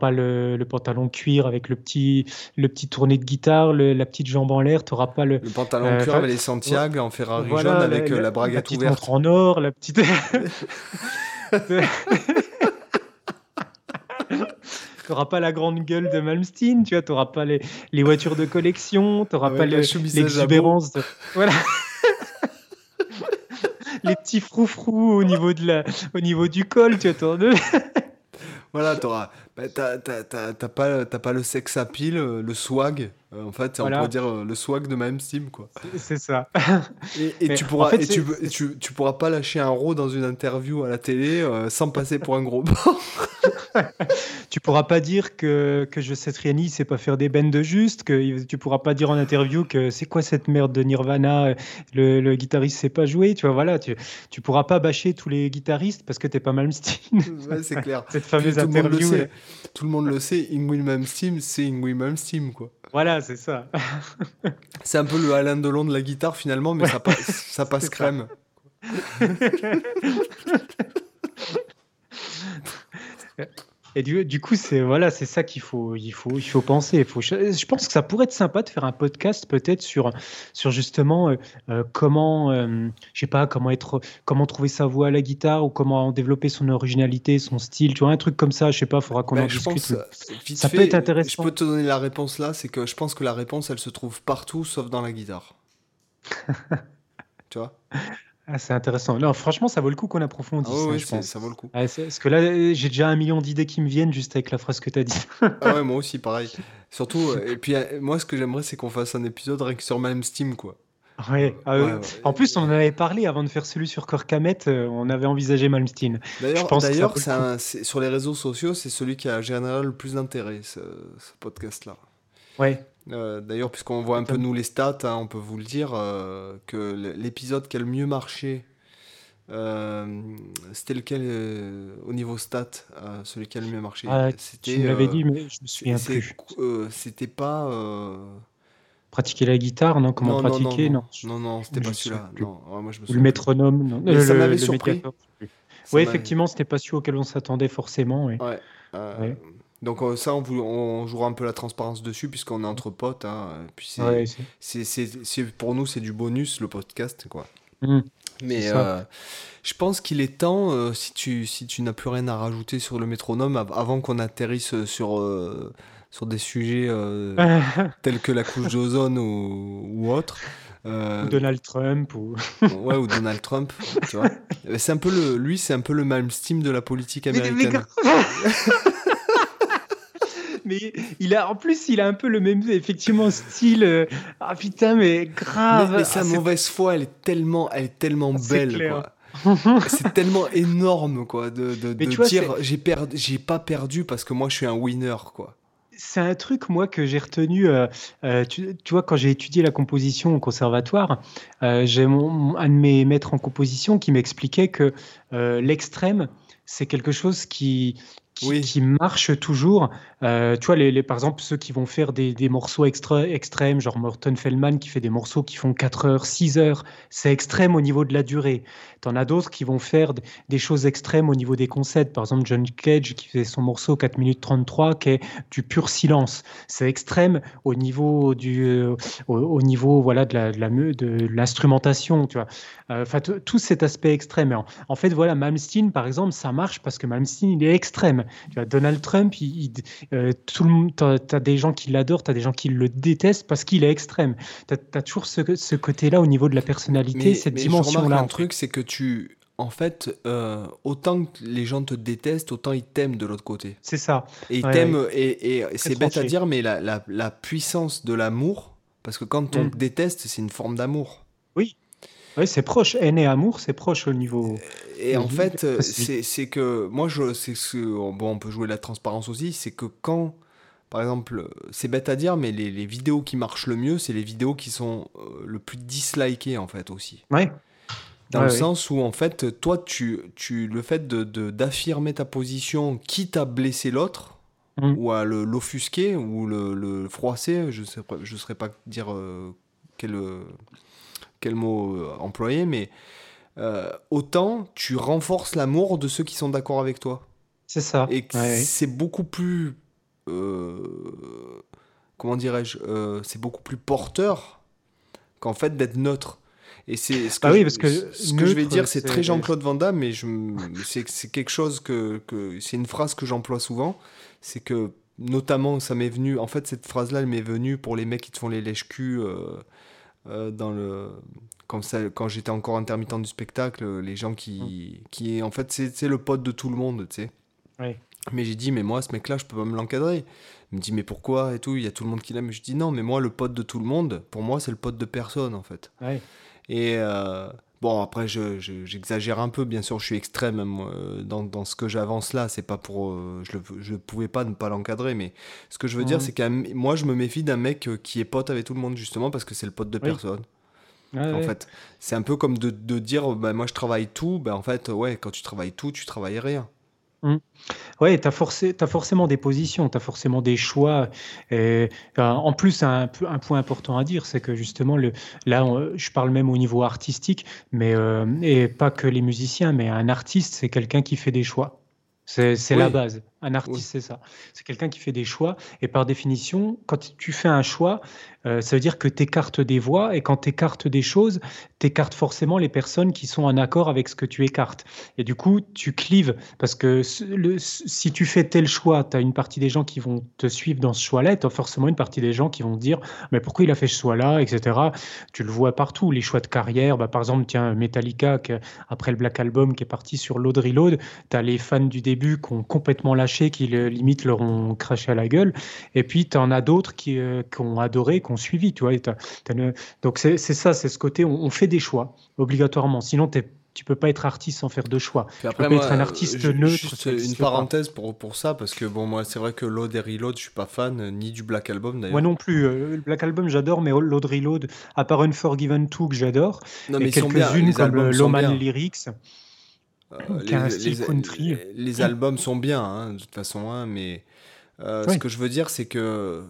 Speaker 2: pas le, pantalon cuir avec le petit, le petit tourné de guitare, la petite jambe en l'air. Tu pas le.
Speaker 1: Le pantalon cuir avec les Santiago en Ferrari jaune avec la, braguette
Speaker 2: la
Speaker 1: ouverte.
Speaker 2: en or, la petite. Tu n'auras pas la grande gueule de Malmsteen, tu vois, pas les, les, voitures de collection, tu n'auras pas l'exubérance. De... Voilà les petits froufrous au niveau, de la, au niveau du col, tu attends
Speaker 1: voilà, t'auras, bah, t'as, pas, pas le sex appeal, euh, le swag. Euh, en fait, on pourrait dire euh, le swag de même Steam, quoi.
Speaker 2: C'est ça.
Speaker 1: Et, tu pourras, et tu, tu, tu, pourras pas lâcher un ro dans une interview à la télé sans passer pour un gros porc.
Speaker 2: tu pourras pas dire que, que je sais Triani sait pas faire des bends de juste, que tu pourras pas dire en interview que c'est quoi cette merde de Nirvana, le, le guitariste sait pas jouer, tu vois, voilà, tu, tu pourras pas bâcher tous les guitaristes parce que t'es pas Malmsteen.
Speaker 1: Ouais, c'est clair.
Speaker 2: cette fameuse interview.
Speaker 1: Tout le monde le sait, Ingrid Malmsteen, c'est Ingrid Malmsteen, quoi.
Speaker 2: Voilà, c'est ça.
Speaker 1: c'est un peu le Alain Delon de la guitare finalement, mais ça, passe, ça passe crème.
Speaker 2: Et du, du coup, c'est voilà, c'est ça qu'il faut, il faut, il faut penser. Il faut, je pense que ça pourrait être sympa de faire un podcast peut-être sur, sur justement euh, euh, comment, euh, je sais pas, comment être, comment trouver sa voix à la guitare ou comment développer son originalité, son style. Tu vois, un truc comme ça. Je sais pas, faudra qu'on ben, en discute.
Speaker 1: ça peut être intéressant. Je peux te donner la réponse là, c'est que je pense que la réponse, elle se trouve partout sauf dans la guitare. tu vois?
Speaker 2: Ah, c'est intéressant. Non, franchement, ça vaut le coup qu'on approfondisse.
Speaker 1: Ah oui, je pense. ça vaut le coup.
Speaker 2: Ah, parce que là, j'ai déjà un million d'idées qui me viennent juste avec la phrase que tu as dit.
Speaker 1: ah ouais, moi aussi, pareil. Surtout, euh, et puis euh, moi, ce que j'aimerais, c'est qu'on fasse un épisode rien que sur même Steam, quoi.
Speaker 2: Ouais, ah ouais, En plus, on en avait parlé avant de faire celui sur Korkamet, euh, on avait envisagé Malmsteen.
Speaker 1: D'ailleurs, sur les réseaux sociaux, c'est celui qui a généralement le plus d'intérêt, ce, ce podcast-là.
Speaker 2: Ouais.
Speaker 1: Euh, d'ailleurs, puisqu'on voit un peu nous les stats, hein, on peut vous le dire, euh, que l'épisode qui a le mieux marché, euh, c'était lequel au niveau stats, celui qui a le mieux marché?
Speaker 2: Ah, Tu m'avais dit, mais je me souviens plus.
Speaker 1: c'était pas.
Speaker 2: Pratiquer la guitare, non? Comment pratiquer?
Speaker 1: Non, non, non, c'était pas celui-là.
Speaker 2: le métronome, non?
Speaker 1: le, ça m'avait surpris.
Speaker 2: Oui, effectivement, c'était pas celui auquel on s'attendait forcément.
Speaker 1: Ouais. ouais. Donc euh, ça, on, on, jouera un peu la transparence dessus puisqu'on est entre potes. Hein. Puis c'est, pour nous, c'est du bonus le podcast, quoi. Mmh. Mais euh, je pense qu'il est temps, euh, si tu, si tu n'as plus rien à rajouter sur le métronome, avant qu'on atterrisse sur, sur des sujets tels que la couche d'ozone ou, ou autre.
Speaker 2: Ou Donald Trump ou
Speaker 1: ouais ou Donald Trump tu vois c'est un peu le lui c'est un peu le Malmsteen de la politique américaine
Speaker 2: mais il a, en plus, il a un peu le même, effectivement, style. Euh, ah putain, mais grave.
Speaker 1: Mais, sa
Speaker 2: ah,
Speaker 1: mauvaise foi, elle est tellement, elle est tellement belle, quoi. c'est tellement énorme, quoi, de, de, dire j'ai perdu, j'ai pas perdu parce que moi je suis un winner, quoi.
Speaker 2: C'est un truc, moi, que j'ai retenu. Euh, euh, tu, tu, vois, quand j'ai étudié la composition au conservatoire, j'ai mon, un de mes maîtres en composition qui m'expliquait que l'extrême, c'est quelque chose qui, qui, qui marchent toujours. Euh, tu vois, les, par exemple, ceux qui vont faire des, des morceaux extra, extrêmes, genre Morton Feldman qui fait des morceaux qui font 4 heures, 6 heures, c'est extrême au niveau de la durée. Tu en as d'autres qui vont faire des choses extrêmes au niveau des concepts. Par exemple, John Cage qui fait son morceau 4 minutes 33 qui est du pur silence. C'est extrême au niveau, du, euh, au, niveau voilà, de, la, de, l'instrumentation. Tu vois. Euh, enfin, tout cet aspect extrême. En, en, fait, voilà, Malmsteen, par exemple, ça marche parce que Malmsteen, il est extrême. Tu vois, Donald Trump, il, euh, tout le tu as, des gens qui l'adorent, tu as des gens qui le détestent parce qu'il est extrême. Tu as, toujours ce, ce côté-là au niveau de la personnalité, cette dimension-là.
Speaker 1: Un truc, c'est que tu. En fait, euh, autant que les gens te détestent, autant ils t'aiment de l'autre côté.
Speaker 2: C'est ça.
Speaker 1: Et ils t'aiment, et, et c'est bête à dire, mais la, la, la puissance de l'amour, parce que quand on te mm. déteste, c'est une forme d'amour.
Speaker 2: Oui, oui, c'est proche. Haine et amour, c'est proche au niveau.
Speaker 1: Et en fait, c'est que moi, je, ce, bon, on peut jouer la transparence aussi, c'est que quand, par exemple, c'est bête à dire, mais les, les vidéos qui marchent le mieux, c'est les vidéos qui sont euh, le plus dislikées en fait aussi.
Speaker 2: Ouais.
Speaker 1: Dans le sens où en fait, toi, tu, tu le fait de d'affirmer ta position, quitte à blesser l'autre. Mm. ou à l'offusquer ou le, le, froisser, je ne je saurais pas dire euh, quel, quel mot euh, employer, mais euh, autant tu renforces l'amour de ceux qui sont d'accord avec toi.
Speaker 2: C'est ça.
Speaker 1: Et c'est beaucoup plus. Euh, comment dirais-je C'est beaucoup plus porteur qu'en fait d'être neutre. Et c'est ce que,
Speaker 2: bah oui, parce que
Speaker 1: ce que je vais dire, c'est très Jean-Claude Van Damme, mais c'est quelque chose que, que c'est une phrase que j'emploie souvent. C'est que notamment, ça m'est venu. En fait, cette phrase-là, elle m'est venue pour les mecs qui te font les lèches-culs euh, dans le quand j'étais encore intermittent du spectacle, les gens qui, mm. qui en fait, c'est le pote de tout le monde, tu sais. Mais j'ai dit, mais moi, ce mec-là, je peux pas me l'encadrer. Il me dit, mais pourquoi et tout, il y a tout le monde qui l'aime. Je dis, non, mais moi, le pote de tout le monde, pour moi, c'est le pote de personne, en fait. Et, euh, Bon, après, j'exagère un peu, bien sûr, je suis extrême euh, dans, dans, ce que j'avance là. C'est pas pour. Euh, je ne pouvais pas ne pas l'encadrer, mais ce que je veux dire, c'est que moi, je me méfie d'un mec euh, qui est pote avec tout le monde, justement, parce que c'est le pote de personne. en fait, c'est un peu comme de, de dire, bah, moi, je travaille tout. Ben, en fait, ouais, quand tu travailles tout, tu travailles rien.
Speaker 2: Mmh. Oui, tu as, forcément des positions, tu as forcément des choix. Et, en plus, un, un, point important à dire, c'est que justement, le, là, je parle même au niveau artistique, mais euh, et pas que les musiciens, mais un artiste, c'est quelqu'un qui fait des choix. C'est la base. Un artiste, c'est ça. C'est quelqu'un qui fait des choix. Et par définition, quand tu fais un choix, euh, ça veut dire que tu écartes des voix. Et quand tu écartes des choses, tu écartes forcément les personnes qui sont en accord avec ce que tu écartes. Et du coup, tu clives. Parce que le, si tu fais tel choix, tu as une partie des gens qui vont te suivre dans ce choix-là. Et tu as forcément une partie des gens qui vont te dire Mais pourquoi il a fait ce choix-là etc. Tu le vois partout. Les choix de carrière. Bah, par exemple, tiens, Metallica, après le Black Album, qui est parti sur Load Reload, tu as les fans du début qui ont complètement lâché qui limite leur ont craché à la gueule. Et puis, tu en as d'autres qui, euh, qui, ont adoré, qui ont suivi. Tu vois, Donc, c'est ça, c'est ce côté, on, fait des choix, obligatoirement. Sinon, tu tu peux pas être artiste sans faire de choix. tu peux pas être un artiste neutre.
Speaker 1: Juste une parenthèse pour, pour ça, parce que bon, moi, c'est vrai que Load et Reload, je suis pas fan, euh, ni du Black Album d'ailleurs.
Speaker 2: Moi non plus. Euh, le Black Album, j'adore, mais Load Reload, à part Unforgiven 2 que j'adore, et quelques-unes comme Loman Lyrics.
Speaker 1: Euh, les, les, albums sont bien, hein, de toute façon, hein, mais euh, ce que je veux dire, c'est que,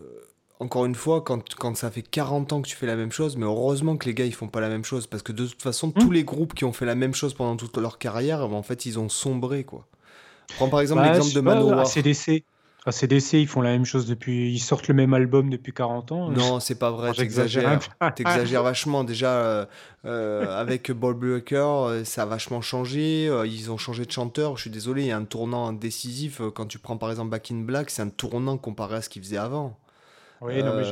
Speaker 1: encore une fois, quand, quand ça fait 40 ans que tu fais la même chose, mais heureusement que les gars, ils font pas la même chose, parce que de toute façon, tous hmm. les groupes qui ont fait la même chose pendant toute leur carrière, en fait, ils ont sombré, quoi. Prends par exemple bah, l'exemple de Manowar.
Speaker 2: ACDC, ils font la même chose depuis. Ils sortent le même album depuis 40 ans.
Speaker 1: Non, c'est pas vrai, t'exagères. T'exagères vachement. Déjà, euh, euh, avec Bob Breaker, euh, ça a vachement changé. Ils ont changé de chanteur. Je suis désolé, il y a un tournant décisif. Quand tu prends par exemple Back in Black, c'est un tournant comparé à ce qu'ils faisaient avant.
Speaker 2: Oui, non, mais.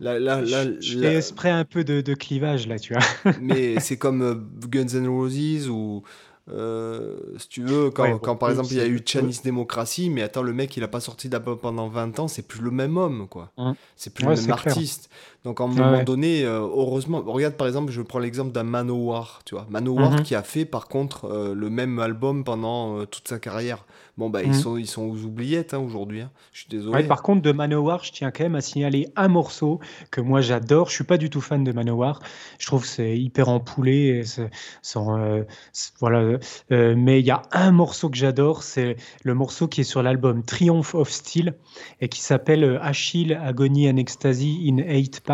Speaker 2: Là, là, là, J'ai esprit un peu de, de, clivage là, tu vois.
Speaker 1: mais c'est comme Guns N' Roses ou euh, si tu veux, quand, quand par exemple il y a eu Chinese Démocratie, mais attends, le mec il a pas sorti d'album pendant 20 ans, c'est plus le même homme, quoi. Hein. C'est plus le même artiste. Donc à un moment donné, euh, heureusement, regarde par exemple, je prends l'exemple d'un Manowar, tu vois. Manowar mhm. qui a fait par contre euh, le même album pendant toute sa carrière. Bon, bah, ils, mhm. sont, ils sont aux oubliettes hein, aujourd'hui. Hein. Je suis désolé.
Speaker 2: par contre, de Manowar, je tiens quand même à signaler un morceau que moi j'adore. Je suis pas du tout fan de Manowar. Je trouve que c'est hyper empoulé. Sans, voilà, mais il y a un morceau que j'adore, c'est le morceau qui est sur l'album Triumph of Steel et qui s'appelle Achille Agony and Ecstasy in Eight Parts,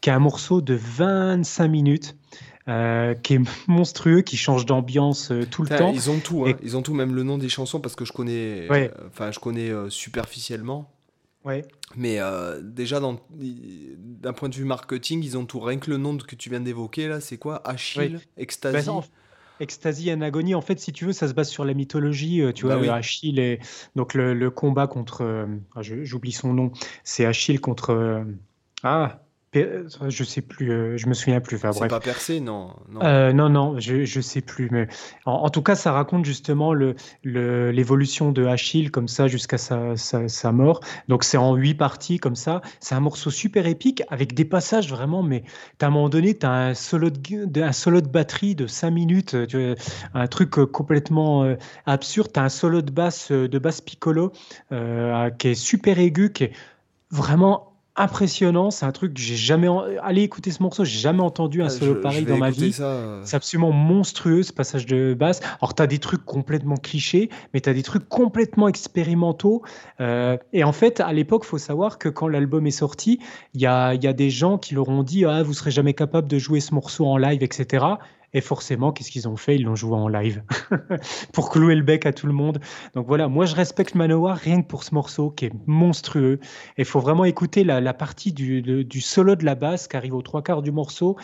Speaker 2: qui est un morceau de 25 minutes. qui est monstrueux, qui change d'ambiance tout le temps.
Speaker 1: Ils ont tout, hein. ils ont tout, même le nom des chansons parce que je connais, enfin je connais superficiellement.
Speaker 2: Ouais.
Speaker 1: Mais euh, déjà, d'un point de vue marketing, ils ont tout. Rien que le nom que tu viens d'évoquer, là, c'est quoi? Achille, Ecstasy?
Speaker 2: Bah, Ecstasy and Agony, en fait, si tu veux, ça se base sur la mythologie. Euh, tu bah vois, Achille et donc le, combat contre. Euh, ah, j'oublie son nom. C'est Achille contre. ah, je sais plus, euh, je me souviens plus. Enfin,
Speaker 1: c'est pas percé, non
Speaker 2: Non, euh, non, non, je, je sais plus. Mais en, tout cas, ça raconte justement le, l'évolution de Achille comme ça jusqu'à sa, sa, mort. Donc c'est en huit parties comme ça. C'est un morceau super épique avec des passages vraiment. Mais à un moment donné, tu as un solo de, un solo de batterie de 5 minutes, un truc euh, complètement absurde. Tu as un solo de basse de basse piccolo qui est super aigu, qui est vraiment impressionnant. C'est un truc que j'ai jamais. Allez écouter ce morceau, j'ai jamais entendu un ah, solo pareil dans ma vie. C'est absolument monstrueux ce passage de basse. Alors, tu as des trucs complètement clichés, mais tu as des trucs complètement expérimentaux. Euh, et en fait, à l'époque, faut savoir que quand l'album est sorti, il y a, y a, des gens qui leur ont dit Ah, vous serez jamais capable de jouer ce morceau en live, etc. Et forcément, qu'est-ce qu'ils ont fait? Ils l'ont joué en live pour clouer le bec à tout le monde. Donc voilà, moi je respecte Manowar rien que pour ce morceau qui est monstrueux. Et il faut vraiment écouter la, partie du, du, solo de la basse qui arrive aux trois quarts du morceau.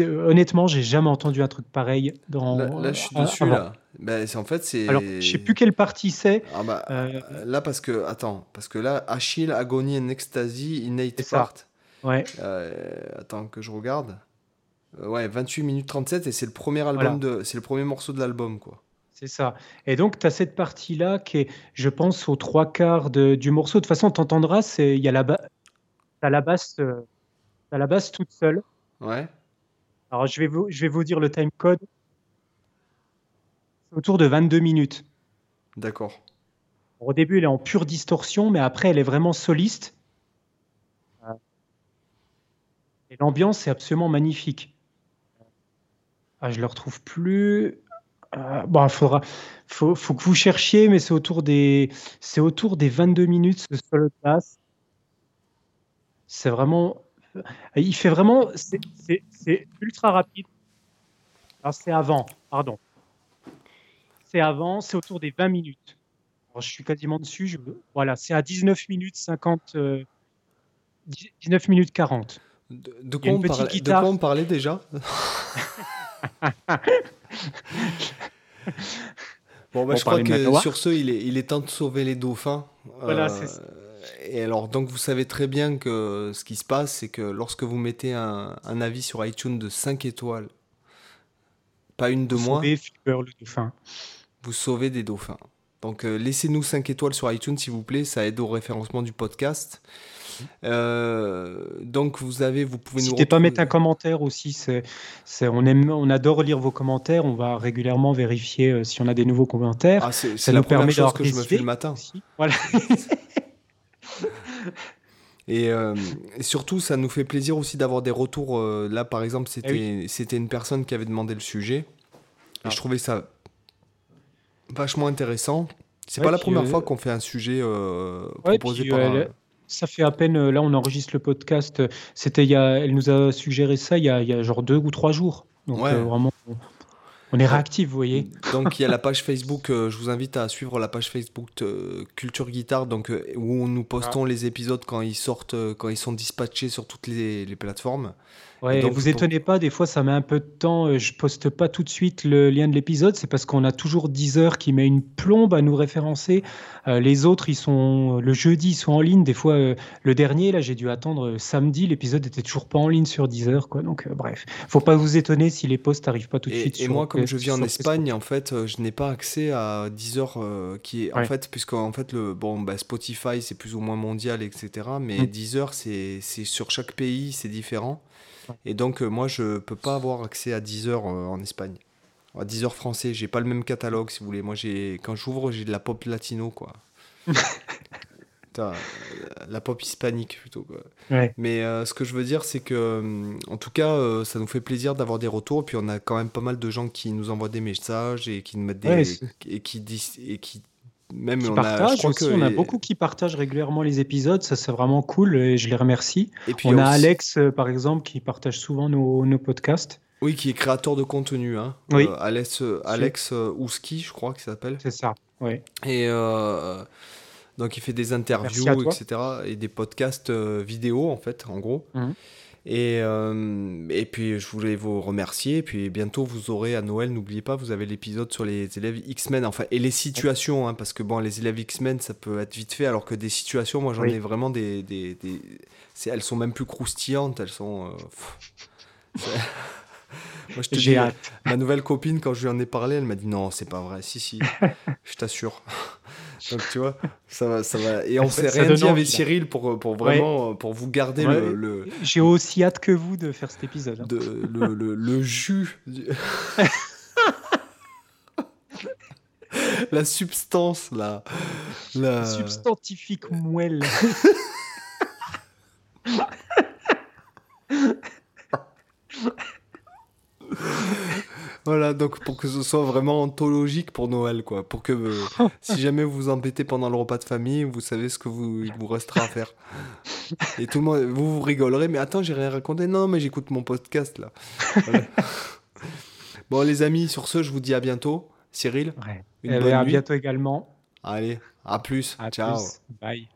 Speaker 2: Honnêtement, j'ai jamais entendu un truc pareil. Dans,
Speaker 1: là, je suis dessus là. Ben, en fait, c'est.
Speaker 2: Alors, je sais plus quelle partie c'est.
Speaker 1: Ah bah, euh, Là, parce que. Attends, parce que là, Achille, Agony and Ecstasy, Innate Part.
Speaker 2: Ouais.
Speaker 1: Euh, attends, que je regarde. Euh, ouais, 28 minutes 37 et c'est le premier album de, c'est le premier morceau de l'album quoi.
Speaker 2: C'est ça. Et donc, tu as cette partie-là qui est, je pense, aux trois quarts de, du morceau. De toute façon, tu entendras, il y a la, la basse, euh, la basse toute seule.
Speaker 1: Ouais.
Speaker 2: Alors, je vais vous, je vais vous dire le time code. C'est autour de 22 minutes.
Speaker 1: D'accord.
Speaker 2: Au début, elle est en pure distorsion, mais après, elle est vraiment soliste. Et l'ambiance est absolument magnifique. Ah, je le retrouve plus. Euh, bon, il faudra, faut, faut, que vous cherchiez, mais c'est autour des, c'est autour des 22 minutes ce solo basse. C'est vraiment, il fait vraiment, c'est ultra rapide. C'est avant, pardon. C'est avant, c'est autour des 20 minutes. Alors, je suis quasiment dessus. Je, voilà, c'est à 19 minutes 50, 19 euh, minutes 40.
Speaker 1: De, de, quoi on parlait, de, quoi on parlait, déjà? Bon, bah, je crois que sur ce, il est, il est, temps de sauver les dauphins.
Speaker 2: Voilà, euh, c'est
Speaker 1: Et alors, donc, vous savez très bien que ce qui se passe, c'est que lorsque vous mettez un, un, avis sur iTunes de 5 étoiles, pas une de
Speaker 2: vous
Speaker 1: moins,
Speaker 2: sauvez le dauphin.
Speaker 1: vous sauvez des dauphins. Donc, euh, laissez-nous 5 étoiles sur iTunes, s'il vous plaît. Ça aide au référencement du podcast. Euh, donc vous avez, vous pouvez
Speaker 2: N'hésitez pas à mettre un commentaire aussi. C'est, on aime, on adore lire vos commentaires. On va régulièrement vérifier euh, si on a des nouveaux commentaires.
Speaker 1: Ah, c'est, ça nous permet chose que je me fais le matin.
Speaker 2: Voilà.
Speaker 1: Euh, et, surtout, ça nous fait plaisir aussi d'avoir des retours. là, par exemple, eh c'était, c'était une personne qui avait demandé le sujet. Et ah. je trouvais ça vachement intéressant. C'est pas la première fois qu'on fait un sujet proposé par
Speaker 2: ça fait à peine, euh, là on enregistre le podcast, euh, c'était il y a, elle nous a suggéré ça il y a, il y a genre deux ou trois jours. Donc euh, vraiment, on est réactif, vous voyez.
Speaker 1: Donc il y a la page Facebook, je vous invite à suivre la page Facebook Culture Guitare, donc, où nous postons ah. les épisodes quand ils sortent, quand ils sont dispatchés sur toutes les, les plateformes.
Speaker 2: Ouais, donc, vous étonnez pas, des fois ça met un peu de temps, euh, je poste pas tout de suite le lien de l'épisode, c'est parce qu'on a toujours 10 heures qui met une plombe à nous référencer. Euh, les autres, ils sont le jeudi, ils sont en ligne. Des fois, euh, le dernier, là, j'ai dû attendre samedi, l'épisode était toujours pas en ligne sur 10 heures, quoi. Donc, bref, faut pas vous étonner si les posts arrivent pas tout de suite.
Speaker 1: Et moi, comme je vis en Espagne, en fait, je n'ai pas accès à 10 heures qui est, en fait, puisque en fait, le, bon, bah, Spotify, c'est plus ou moins mondial, etc. Mais 10 mm. heures, c'est sur chaque pays, c'est différent. Et donc, euh, moi, je peux pas avoir accès à Deezer euh, en Espagne. À Deezer français, j'ai pas le même catalogue, si vous voulez. Moi, j'ai quand j'ouvre, j'ai de la pop latino, quoi. la pop hispanique plutôt. Quoi.
Speaker 2: Ouais.
Speaker 1: Mais euh, ce que je veux dire, c'est que, en tout cas, euh, ça nous fait plaisir d'avoir des retours. Puis on a quand même pas mal de gens qui nous envoient des messages et qui nous mettent des.
Speaker 2: Ouais,
Speaker 1: et qui disent. Et qui. Même
Speaker 2: Qui
Speaker 1: on a. Je
Speaker 2: partagent
Speaker 1: crois
Speaker 2: aussi,
Speaker 1: que.
Speaker 2: on a beaucoup qui partagent régulièrement les épisodes, ça c'est vraiment cool et je les remercie.
Speaker 1: Et puis
Speaker 2: On a
Speaker 1: aussi-
Speaker 2: Alex, euh, par exemple, qui partage souvent nos, nos podcasts.
Speaker 1: Oui, qui est créateur de contenu. Hein.
Speaker 2: Oui.
Speaker 1: Euh, Alex, euh, Alex Ouski, je crois qu'il s'appelle.
Speaker 2: C'est ça, oui.
Speaker 1: Et euh, donc il fait des interviews, etc. Et des podcasts vidéo, en fait, en gros.
Speaker 2: Mhm.
Speaker 1: Et, euh, et puis je voulais vous remercier. Et puis bientôt vous aurez à Noël, n'oubliez pas, vous avez l'épisode sur les élèves X-Men, enfin, et les situations, hein, parce que bon, les élèves X-Men, ça peut être vite fait, alors que des situations, moi j'en
Speaker 2: Oui.
Speaker 1: ai vraiment des. des, des- elles sont même plus croustillantes, elles sont. euh, Moi, je te dis,
Speaker 2: hâte.
Speaker 1: Ma nouvelle copine, quand je lui en ai parlé, elle m'a dit non, c'est pas vrai. Si, si, je t'assure. Donc tu vois, ça va. Ça va. Et on s'est rien dit avec. Cyril pour, pour vraiment pour vous garder
Speaker 2: Ouais.
Speaker 1: le, le,
Speaker 2: J'ai aussi hâte que vous de faire cet épisode. hein.
Speaker 1: de, le, le, le jus. du- la substance, là. La...
Speaker 2: Substantifique moelle.
Speaker 1: Voilà, donc pour que ce soit vraiment anthologique pour Noël, quoi. Pour que euh, si jamais vous vous embêtez pendant le repas de famille, vous savez ce que vous, il vous restera à faire. Et tout le monde, vous vous rigolerez, mais attends, j'ai rien raconté. Non, mais j'écoute mon podcast, là. Voilà. bon, les amis, sur ce, je vous dis à bientôt. Cyril,
Speaker 2: Ouais.
Speaker 1: une
Speaker 2: Eh ben,
Speaker 1: bonne
Speaker 2: à
Speaker 1: nuit.
Speaker 2: bientôt également.
Speaker 1: Allez, à plus.
Speaker 2: À
Speaker 1: Ciao.
Speaker 2: plus. Bye.